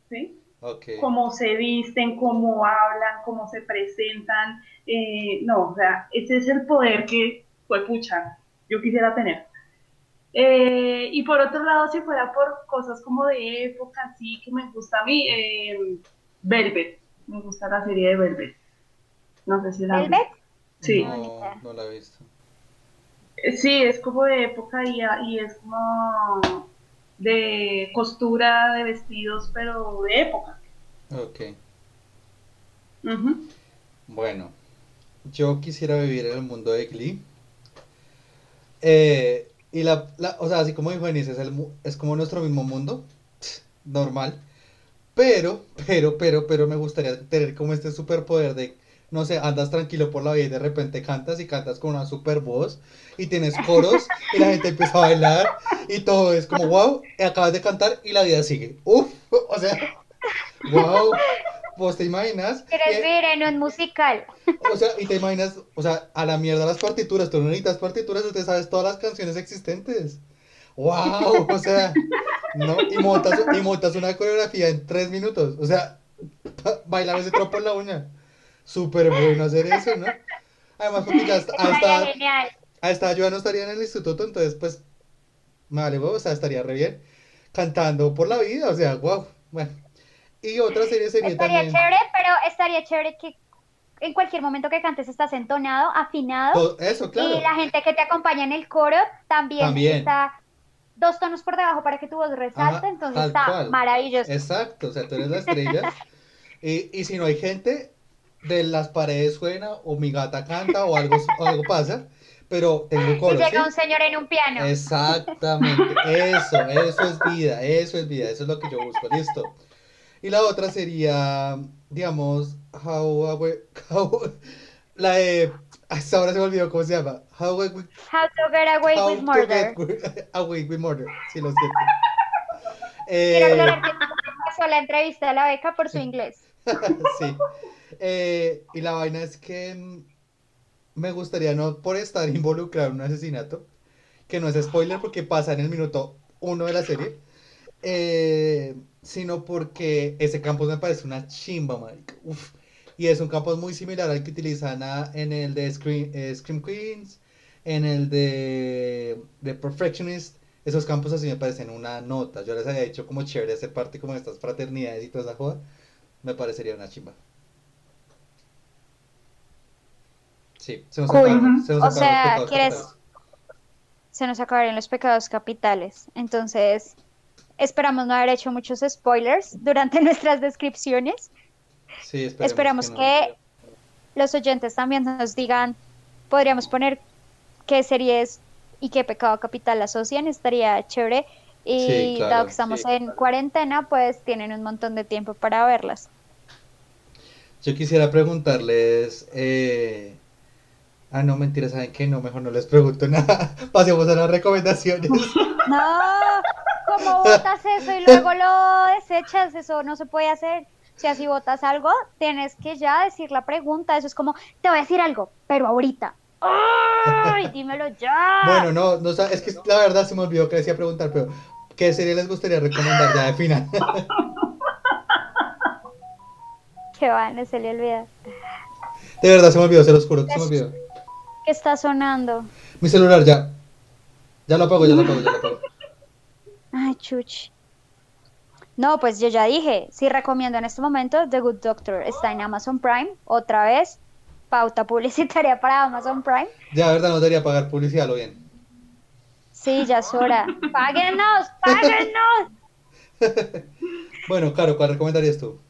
[SPEAKER 3] ¿Sí?
[SPEAKER 2] Okay.
[SPEAKER 3] Cómo se visten, cómo hablan, cómo se presentan, eh, no, o sea, ese es el poder que, fue pucha, yo quisiera tener. Eh, y por otro lado, si fuera por cosas como de época, así que me gusta a mí, eh, Velvet. Me gusta la serie de Velvet. No sé si la
[SPEAKER 1] ¿Velvet?
[SPEAKER 3] Sí.
[SPEAKER 2] No, no la he visto.
[SPEAKER 3] Eh, Sí, es como de época y, y es como de costura de vestidos, pero de época.
[SPEAKER 2] Ok.
[SPEAKER 3] Ujú.
[SPEAKER 2] Bueno, yo quisiera vivir en el mundo de Glee. Eh, y la, la- o sea, así como dijo Denise, es, el, es como nuestro mismo mundo, normal. Pero, pero, pero, pero me gustaría tener como este superpoder de, no sé, andas tranquilo por la vida y de repente cantas y cantas con una super voz y tienes coros y la gente empieza a bailar y todo es como, wow, acabas de cantar y la vida sigue. Uf, o sea, wow, vos te imaginas.
[SPEAKER 1] ¿Quieres vivir en un musical?
[SPEAKER 2] o sea, y te imaginas, o sea, a la mierda las partituras, tú no necesitas partituras, tú te sabes todas las canciones existentes. ¡Wow! O sea, no, y montas, y montas una coreografía en tres minutos. O sea, bailar ese tropo en la uña. Súper bueno hacer eso, ¿no? Además, porque ya está, a esta, a esta yo ya no estaría en el instituto, entonces, pues, me vale, o sea, estaría re bien. Cantando por la vida, o sea, wow. Bueno. Y otra serie sería
[SPEAKER 1] Estaría
[SPEAKER 2] también.
[SPEAKER 1] chévere, pero estaría chévere que en cualquier momento que cantes estás entonado, afinado.
[SPEAKER 2] eso, claro.
[SPEAKER 1] Y la gente que te acompaña en el coro también,
[SPEAKER 2] También.
[SPEAKER 1] está dos tonos por debajo para que tu voz resalte,
[SPEAKER 2] Ajá,
[SPEAKER 1] entonces está
[SPEAKER 2] cual.
[SPEAKER 1] maravilloso.
[SPEAKER 2] Exacto, o sea, tú eres la estrella. Y, y si no hay gente, de las paredes suena, o mi gata canta, o algo, o algo pasa, pero tengo
[SPEAKER 1] Y
[SPEAKER 2] coro, ¿sí?
[SPEAKER 1] llega un señor en un piano.
[SPEAKER 2] Exactamente, eso, eso es vida, eso es vida, eso es lo que yo busco, listo. Y la otra sería, digamos, how, I- how- la de, hasta ahora se me olvidó cómo se llama, how, I-
[SPEAKER 1] How to get away
[SPEAKER 2] how
[SPEAKER 1] with
[SPEAKER 2] to
[SPEAKER 1] murder.
[SPEAKER 2] get away with murder, sí, lo siento. Eh,
[SPEAKER 1] pasó la entrevista a la beca por su inglés.
[SPEAKER 2] Sí. Eh, y la vaina es que mm, me gustaría no por estar involucrado en un asesinato, que no es spoiler porque pasa en el minuto uno de la serie, eh, sino porque ese campus me parece una chimba, marica. Uf. Y es un campus muy similar al que utilizan a- en el de Scream, eh, Scream Queens, en el de, de Perfectionist. Esos campos así me parecen una nota. Yo les había dicho como chévere hacer parte como de estas fraternidades y toda esa joda. Me parecería una chimba. Sí, se nos
[SPEAKER 1] Cool.
[SPEAKER 2] acabaron- se nos
[SPEAKER 1] O
[SPEAKER 2] acabaron los
[SPEAKER 1] sea,
[SPEAKER 2] pecados
[SPEAKER 1] ¿quieres-
[SPEAKER 2] capitales.
[SPEAKER 1] Se nos acabarían los pecados capitales. Entonces, esperamos no haber hecho muchos spoilers durante nuestras descripciones.
[SPEAKER 2] Sí, esperemos
[SPEAKER 1] Esperamos
[SPEAKER 2] no.
[SPEAKER 1] que los oyentes también nos digan, podríamos poner qué series y qué pecado capital asocian, estaría chévere. Y
[SPEAKER 2] Sí, claro,
[SPEAKER 1] dado que estamos
[SPEAKER 2] sí,
[SPEAKER 1] en cuarentena, pues tienen un montón de tiempo para verlas.
[SPEAKER 2] Yo quisiera preguntarles. Eh... Ah, no, mentira, ¿saben qué? No, mejor no les pregunto nada. Pasemos a las recomendaciones.
[SPEAKER 1] No, ¿cómo votas eso y luego lo desechas? Eso no se puede hacer. Si así votas algo, tienes que ya decir la pregunta. Eso es como, te voy a decir algo, pero ahorita. ¡Ay, dímelo ya!
[SPEAKER 2] Bueno, no, no, es que la verdad se me olvidó que les iba a preguntar, pero ¿qué serie les gustaría recomendar ya de final?
[SPEAKER 1] Que van, se le olvida.
[SPEAKER 2] De verdad se me olvidó, se los juro que se me olvidó.
[SPEAKER 1] ¿Qué está sonando?
[SPEAKER 2] Mi celular ya. Ya lo apago, ya lo apago, ya lo apago.
[SPEAKER 1] Ay, chuch. No, pues yo ya dije, sí recomiendo en este momento The Good Doctor. Está en Amazon Prime. Otra vez, pauta publicitaria para Amazon Prime.
[SPEAKER 2] Ya, de verdad, no debería pagar publicidad, lo bien.
[SPEAKER 1] Sí, ya es hora. ¡Páguenos! ¡Páguenos!
[SPEAKER 2] Bueno, claro, ¿cuál recomendarías tú?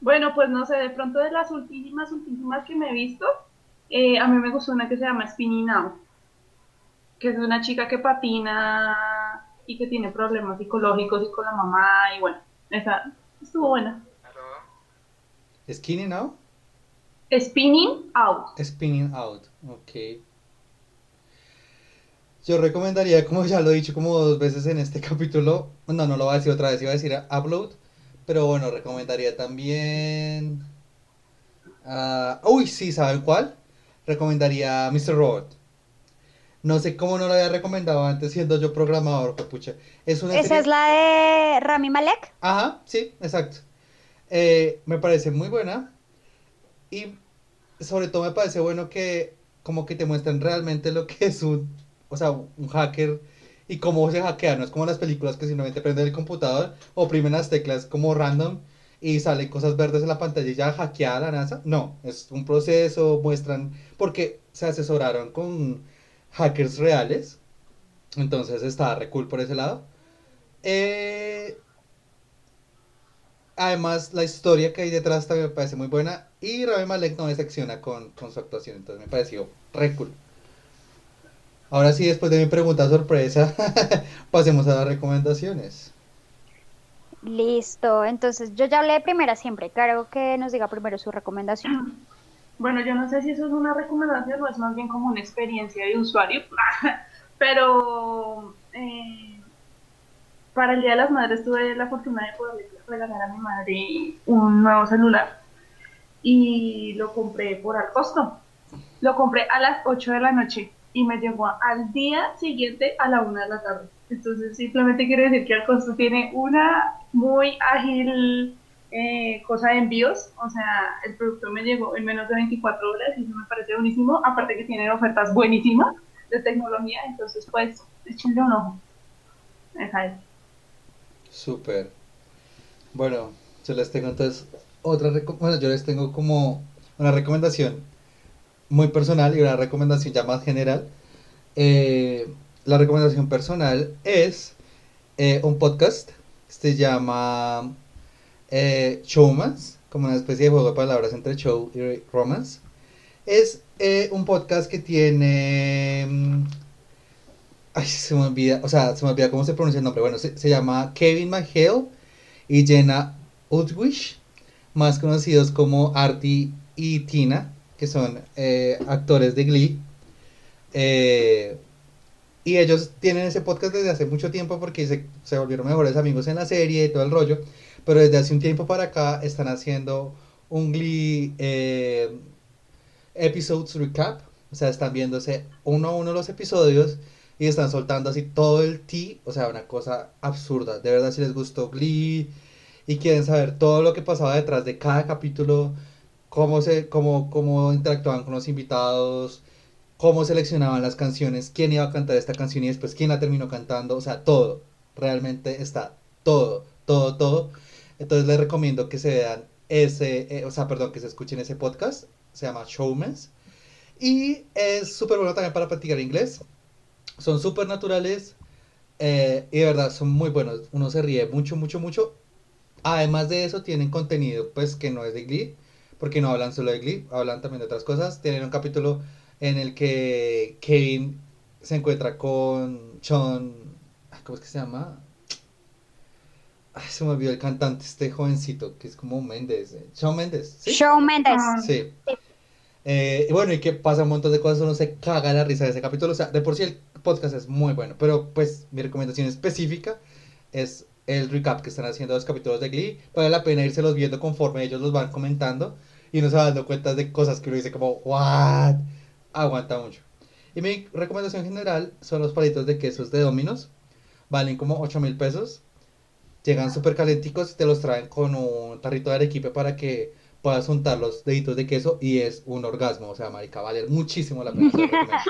[SPEAKER 3] Bueno, pues no sé, de pronto de las últimas, últimas que me he visto, eh, a mí me gustó una que se llama Spinning Out, que es de una chica que patina y que tiene problemas psicológicos y con la mamá, y bueno, esa estuvo buena.
[SPEAKER 2] ¿Skinny Now?
[SPEAKER 3] Spinning Out.
[SPEAKER 2] Spinning Out, ok. Yo recomendaría, como ya lo he dicho como dos veces en este capítulo, no, no lo voy a decir otra vez, iba a decir Upload, pero bueno, recomendaría también... ah, uy, sí, ¿saben cuál? Recomendaría Mr. Robot. No sé cómo no lo había recomendado antes siendo yo programador, pucha. Es una
[SPEAKER 1] Esa
[SPEAKER 2] serie-
[SPEAKER 1] es la de Rami Malek.
[SPEAKER 2] Ajá, sí, exacto. Eh, me parece muy buena. Y sobre todo me parece bueno que como que te muestran realmente lo que es un, o sea, un hacker y cómo se hackea, no es como las películas que simplemente prenden el computador, oprimen las teclas como random y salen cosas verdes en la pantalla y ya hackeada la NASA. No, es un proceso, muestran, porque se asesoraron con hackers reales, entonces está re cool por ese lado. Eh, además, la historia que hay detrás también me parece muy buena y Rami Malek no decepciona con, con su actuación, entonces me pareció re cool. Ahora sí, después de mi pregunta sorpresa, pasemos a las recomendaciones.
[SPEAKER 1] Listo, entonces yo ya hablé de primera siempre. Claro que nos diga primero su recomendación.
[SPEAKER 3] Bueno, yo no sé si eso es una recomendación o es más bien como una experiencia de usuario, pero eh, para el Día de las Madres tuve la fortuna de poder regalar a mi madre un nuevo celular y lo compré por al costo. Lo compré a las 8 de la noche y me llegó al día siguiente a la 1 de la tarde. Entonces simplemente quiere decir que al costo tiene una muy ágil eh, cosa de envíos, o sea, el producto me llegó en menos de 24 horas y eso me parece buenísimo, aparte que tiene ofertas buenísimas de tecnología, entonces pues échenle un ojo. Esa es.
[SPEAKER 2] Súper. Bueno, yo les tengo entonces otra, bueno, yo les tengo como una recomendación muy personal y una recomendación ya más general. Eh, la recomendación personal es eh, un podcast se llama eh, como una especie de juego de palabras entre show y romance. Es eh, un podcast que tiene... Mm, ay, se me olvida, o sea, se me olvida cómo se pronuncia el nombre. Bueno, se, llama Kevin McHale y Jenna Utwish, más conocidos como Artie y Tina, que son eh, actores de Glee. Eh, y ellos tienen ese podcast desde hace mucho tiempo porque se, se, volvieron mejores amigos en la serie y todo el rollo. Pero desde hace un tiempo para acá están haciendo un Glee eh, Episodes Recap. O sea, están viéndose uno a uno los episodios y están soltando así todo el tea. O sea, una cosa absurda. De verdad, si les gustó Glee y quieren saber todo lo que pasaba detrás de cada capítulo, cómo, se, cómo, cómo interactuaban con los invitados cómo seleccionaban las canciones, quién iba a cantar esta canción y después quién la terminó cantando, o sea, todo, realmente está todo, todo, todo. Entonces les recomiendo que se vean ese, eh, o sea, perdón, que se escuchen ese podcast, se llama Showmans. Y es súper bueno también para practicar inglés. Son súper naturales eh, y de verdad son muy buenos. Uno se ríe mucho, mucho, mucho. Además de eso, tienen contenido pues que no es de Glee, porque no hablan solo de Glee, hablan también de otras cosas. Tienen un capítulo en el que Kevin se encuentra con Sean, ¿cómo es que se llama? Ay, se me olvidó el cantante, este jovencito, que es como Méndez. Eh, Shawn Méndez,
[SPEAKER 1] ¿sí? Shawn Méndez.
[SPEAKER 2] Sí. Eh, bueno, y que pasa un montón de cosas, uno se caga la risa de ese capítulo. O sea, de por sí el podcast es muy bueno, pero pues mi recomendación específica es el recap que están haciendo los capítulos de Glee. Vale la pena irse los viendo conforme ellos los van comentando y uno se va dando cuenta de cosas que uno dice como, ¿what? aguanta mucho. Y mi recomendación general son los palitos de quesos de Dominos. Valen como 8 mil pesos. Llegan súper calenticos y te los traen con un tarrito de arequipe para que puedas untar los deditos de queso y es un orgasmo. O sea, marica, vale muchísimo la pena.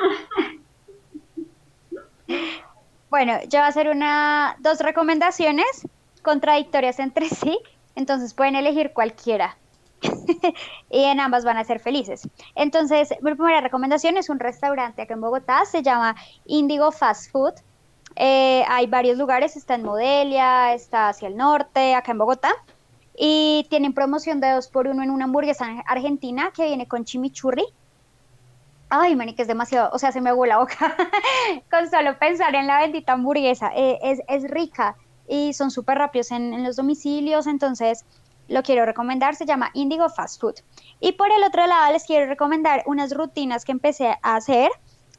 [SPEAKER 1] bueno, yo voy a hacer una, dos recomendaciones contradictorias entre sí. Entonces pueden elegir cualquiera. y en ambas van a ser felices. Entonces, mi primera recomendación es un restaurante acá en Bogotá, se llama Indigo Fast Food. Eh, hay varios lugares, está en Modelia, está hacia el norte, acá en Bogotá. Y tienen promoción de dos por uno en una hamburguesa argentina que viene con chimichurri. Ay, que es demasiado, o sea, se me aguó la boca con solo pensar en la bendita hamburguesa. Eh, es, es, rica y son súper rápidos en, en los domicilios, entonces lo quiero recomendar, se llama Indigo Fast Food. Y por el otro lado les quiero recomendar unas rutinas que empecé a hacer,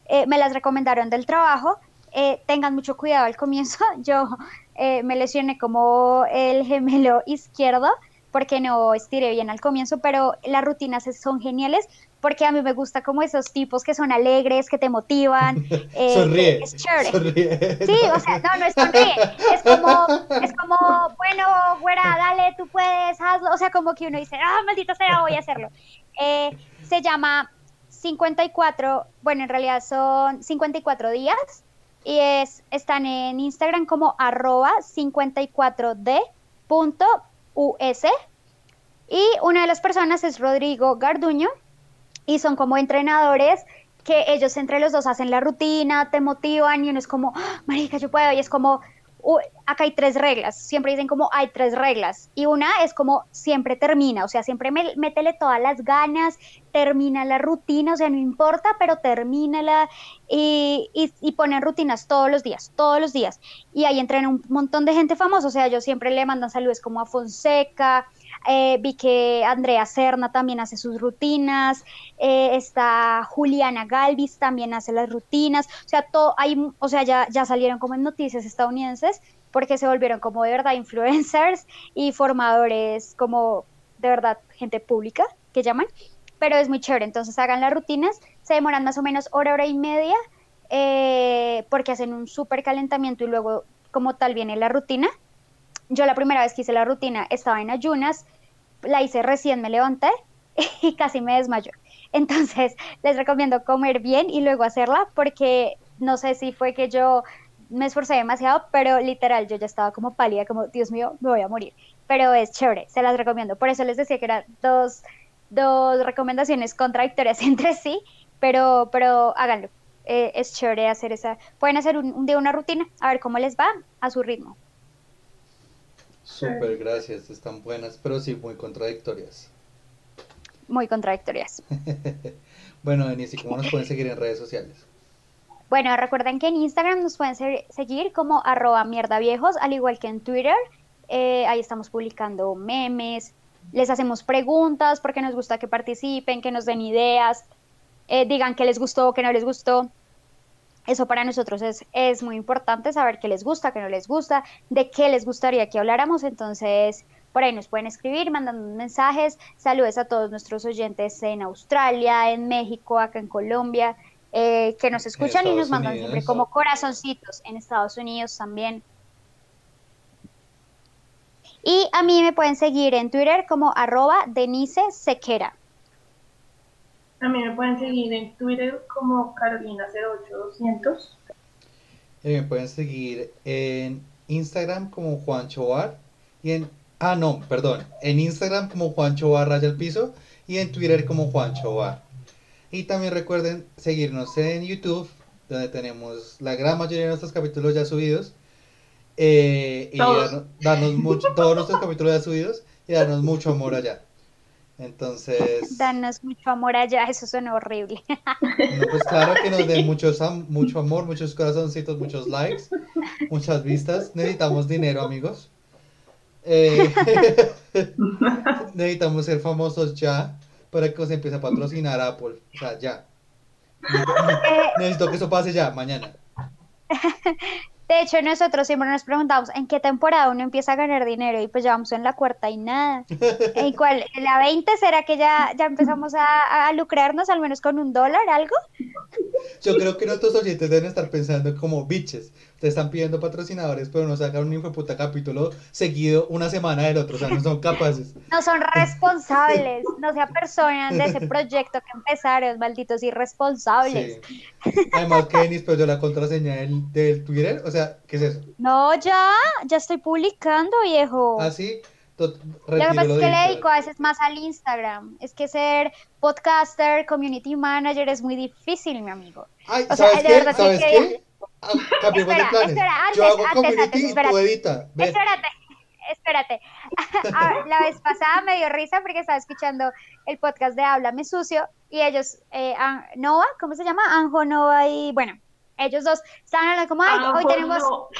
[SPEAKER 1] eh, me las recomendaron del trabajo, eh, tengan mucho cuidado al comienzo, yo eh, me lesioné como el gemelo izquierdo porque no estiré bien al comienzo, pero las rutinas son geniales porque a mí me gusta como esos tipos que son alegres, que te motivan.
[SPEAKER 2] Eh, sonríe, es chévere.
[SPEAKER 1] Sí, o sea, no, no es sonríe, es como, es como, bueno, güera, dale, tú puedes, hazlo, o sea, como que uno dice, ah, maldita sea, voy a hacerlo. Eh, se llama 54, bueno, en realidad son 54 días y es, están en Instagram como arroba 54d.us y una de las personas es Rodrigo Garduño y son como entrenadores que ellos entre los dos hacen la rutina, te motivan y uno es como, ¡Ah, marica, yo puedo, y es como, acá hay tres reglas, siempre dicen como hay tres reglas. Y una es como siempre termina, o sea, siempre métele todas las ganas, termina la rutina, o sea, no importa, pero termínala y, y, y ponen rutinas todos los días, todos los días. Y ahí entrena un montón de gente famosa, o sea, yo siempre le mandan saludos como a Fonseca, eh, vi que Andrea Serna también hace sus rutinas, eh, está Juliana Galvis también hace las rutinas, o sea, todo, hay, o sea, ya, ya salieron como en noticias estadounidenses porque se volvieron como de verdad influencers y formadores como de verdad gente pública que llaman, pero es muy chévere, entonces hagan las rutinas, se demoran más o menos hora, hora y media, eh, porque hacen un súper calentamiento y luego como tal viene la rutina. Yo la primera vez que hice la rutina estaba en ayunas, la hice recién me levanté y casi me desmayó. Entonces, les recomiendo comer bien y luego hacerla porque no sé si fue que yo me esforcé demasiado, pero literal yo ya estaba como pálida, como Dios mío, me voy a morir. Pero es chévere, se las recomiendo. Por eso les decía que eran dos, dos recomendaciones contradictorias entre sí, pero, pero háganlo. Eh, es chévere hacer esa. Pueden hacer un, día una rutina, a ver cómo les va a su ritmo.
[SPEAKER 2] Súper, gracias, están buenas, pero sí muy contradictorias.
[SPEAKER 1] Muy contradictorias.
[SPEAKER 2] bueno, Denise, ¿cómo nos pueden seguir en redes sociales?
[SPEAKER 1] Bueno, recuerden que en Instagram nos pueden seguir como arroba mierda viejos, al igual que en Twitter. Eh, ahí estamos publicando memes, les hacemos preguntas porque nos gusta que participen, que nos den ideas, eh, digan qué les gustó, o qué no les gustó. Eso para nosotros es, es muy importante, saber qué les gusta, qué no les gusta, de qué les gustaría que habláramos. Entonces, por ahí nos pueden escribir, mandando mensajes. Saludos a todos nuestros oyentes en Australia, en México, acá en Colombia. Eh, que nos escuchan y nos mandan siempre como corazoncitos en Estados Unidos también. Y a mí me pueden seguir en Twitter como arroba Denise Sequera.
[SPEAKER 3] A mí me pueden seguir en Twitter como Carolina08200.
[SPEAKER 2] Y me pueden seguir en Instagram como Juancho Bar y en ah no, perdón, en Instagram como Juancho Bar raya el piso y en Twitter como Juancho Bar. Y también recuerden seguirnos en YouTube, donde tenemos la gran mayoría de nuestros capítulos ya subidos. Eh, y darnos, mucho, todos nuestros capítulos ya subidos y darnos mucho amor allá. Entonces.
[SPEAKER 1] Danos mucho amor allá, eso suena horrible.
[SPEAKER 2] pues claro que nos den mucho amor, muchos corazoncitos, muchos likes, muchas vistas. Necesitamos dinero, amigos. Eh, necesitamos ser famosos ya para que se empiece a patrocinar Apple. O sea, ya. Necesito que eso pase ya, mañana.
[SPEAKER 1] De hecho, nosotros siempre nos preguntamos en qué temporada uno empieza a ganar dinero y pues ya vamos en la cuarta y nada. ¿En cuál? ¿En la 20 será que ya, ya empezamos a, a, lucrarnos al menos con un dólar, algo?
[SPEAKER 2] Yo creo que nuestros oyentes deben estar pensando como biches. Te están pidiendo patrocinadores, pero no sacan un hijo puta capítulo seguido una semana del otro. O sea, no son capaces.
[SPEAKER 1] No son responsables. No se apersonan de ese proyecto que empezaron, malditos irresponsables.
[SPEAKER 2] Además, que Denis perdió la contraseña del, del Twitter. O sea, ¿qué es eso?
[SPEAKER 1] No, ya. Ya estoy publicando, viejo.
[SPEAKER 2] ¿Ah, sí?
[SPEAKER 1] Lo que pasa es que le dedico a veces más al Instagram. Es que ser podcaster, community manager es muy difícil, mi amigo.
[SPEAKER 2] Ay, ¿sabes qué? ¿Sabes qué? Ah, cambiemos de planes. Yo hago community y tú edita.
[SPEAKER 1] Espérate, espérate. Ah, la vez pasada me dio risa porque estaba escuchando el podcast de Háblame Sucio y ellos, eh, Nova, ¿cómo se llama? Anjo, Nova y bueno, ellos dos estaban hablando como, ay, hoy tenemos...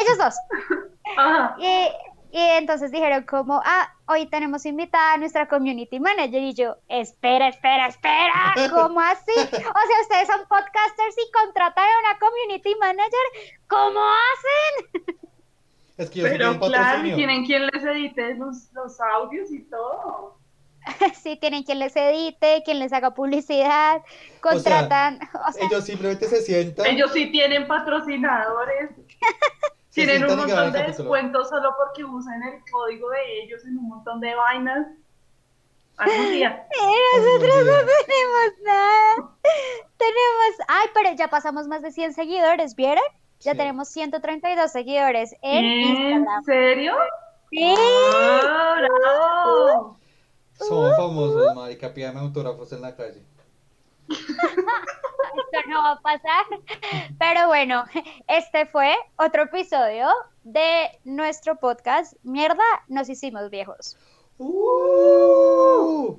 [SPEAKER 1] ellos dos. Y, y entonces dijeron como, ah, hoy tenemos invitada a nuestra community manager y yo, espera, espera, espera, ¿cómo así? O sea, ustedes son podcasters y contratan a una community manager, ¿cómo hacen?
[SPEAKER 2] Es que
[SPEAKER 3] Pero claro, tienen quien les edite los, los audios y todo.
[SPEAKER 1] sí, tienen quien les edite, quien les haga publicidad, contratan.
[SPEAKER 2] O sea, ellos simplemente se sientan.
[SPEAKER 3] Ellos sí tienen patrocinadores. Tienen un montón de descuentos solo porque usan el código de ellos en un montón de vainas. Algún día.
[SPEAKER 1] Y nosotros no tenemos nada. Tenemos, ay, pero ya pasamos más de 100 seguidores, ¿vieron? Ya
[SPEAKER 2] Sí.
[SPEAKER 1] tenemos 132 seguidores en
[SPEAKER 3] ¿En
[SPEAKER 1] Instagram.
[SPEAKER 3] serio?
[SPEAKER 1] Sí.
[SPEAKER 3] ¡Ah, bravo!
[SPEAKER 2] Somos famosos, marica, pídame autógrafos en la calle.
[SPEAKER 1] Esto no va a pasar. Pero bueno, este fue otro episodio de nuestro podcast. Mierda, nos hicimos viejos.
[SPEAKER 2] ¡Uh!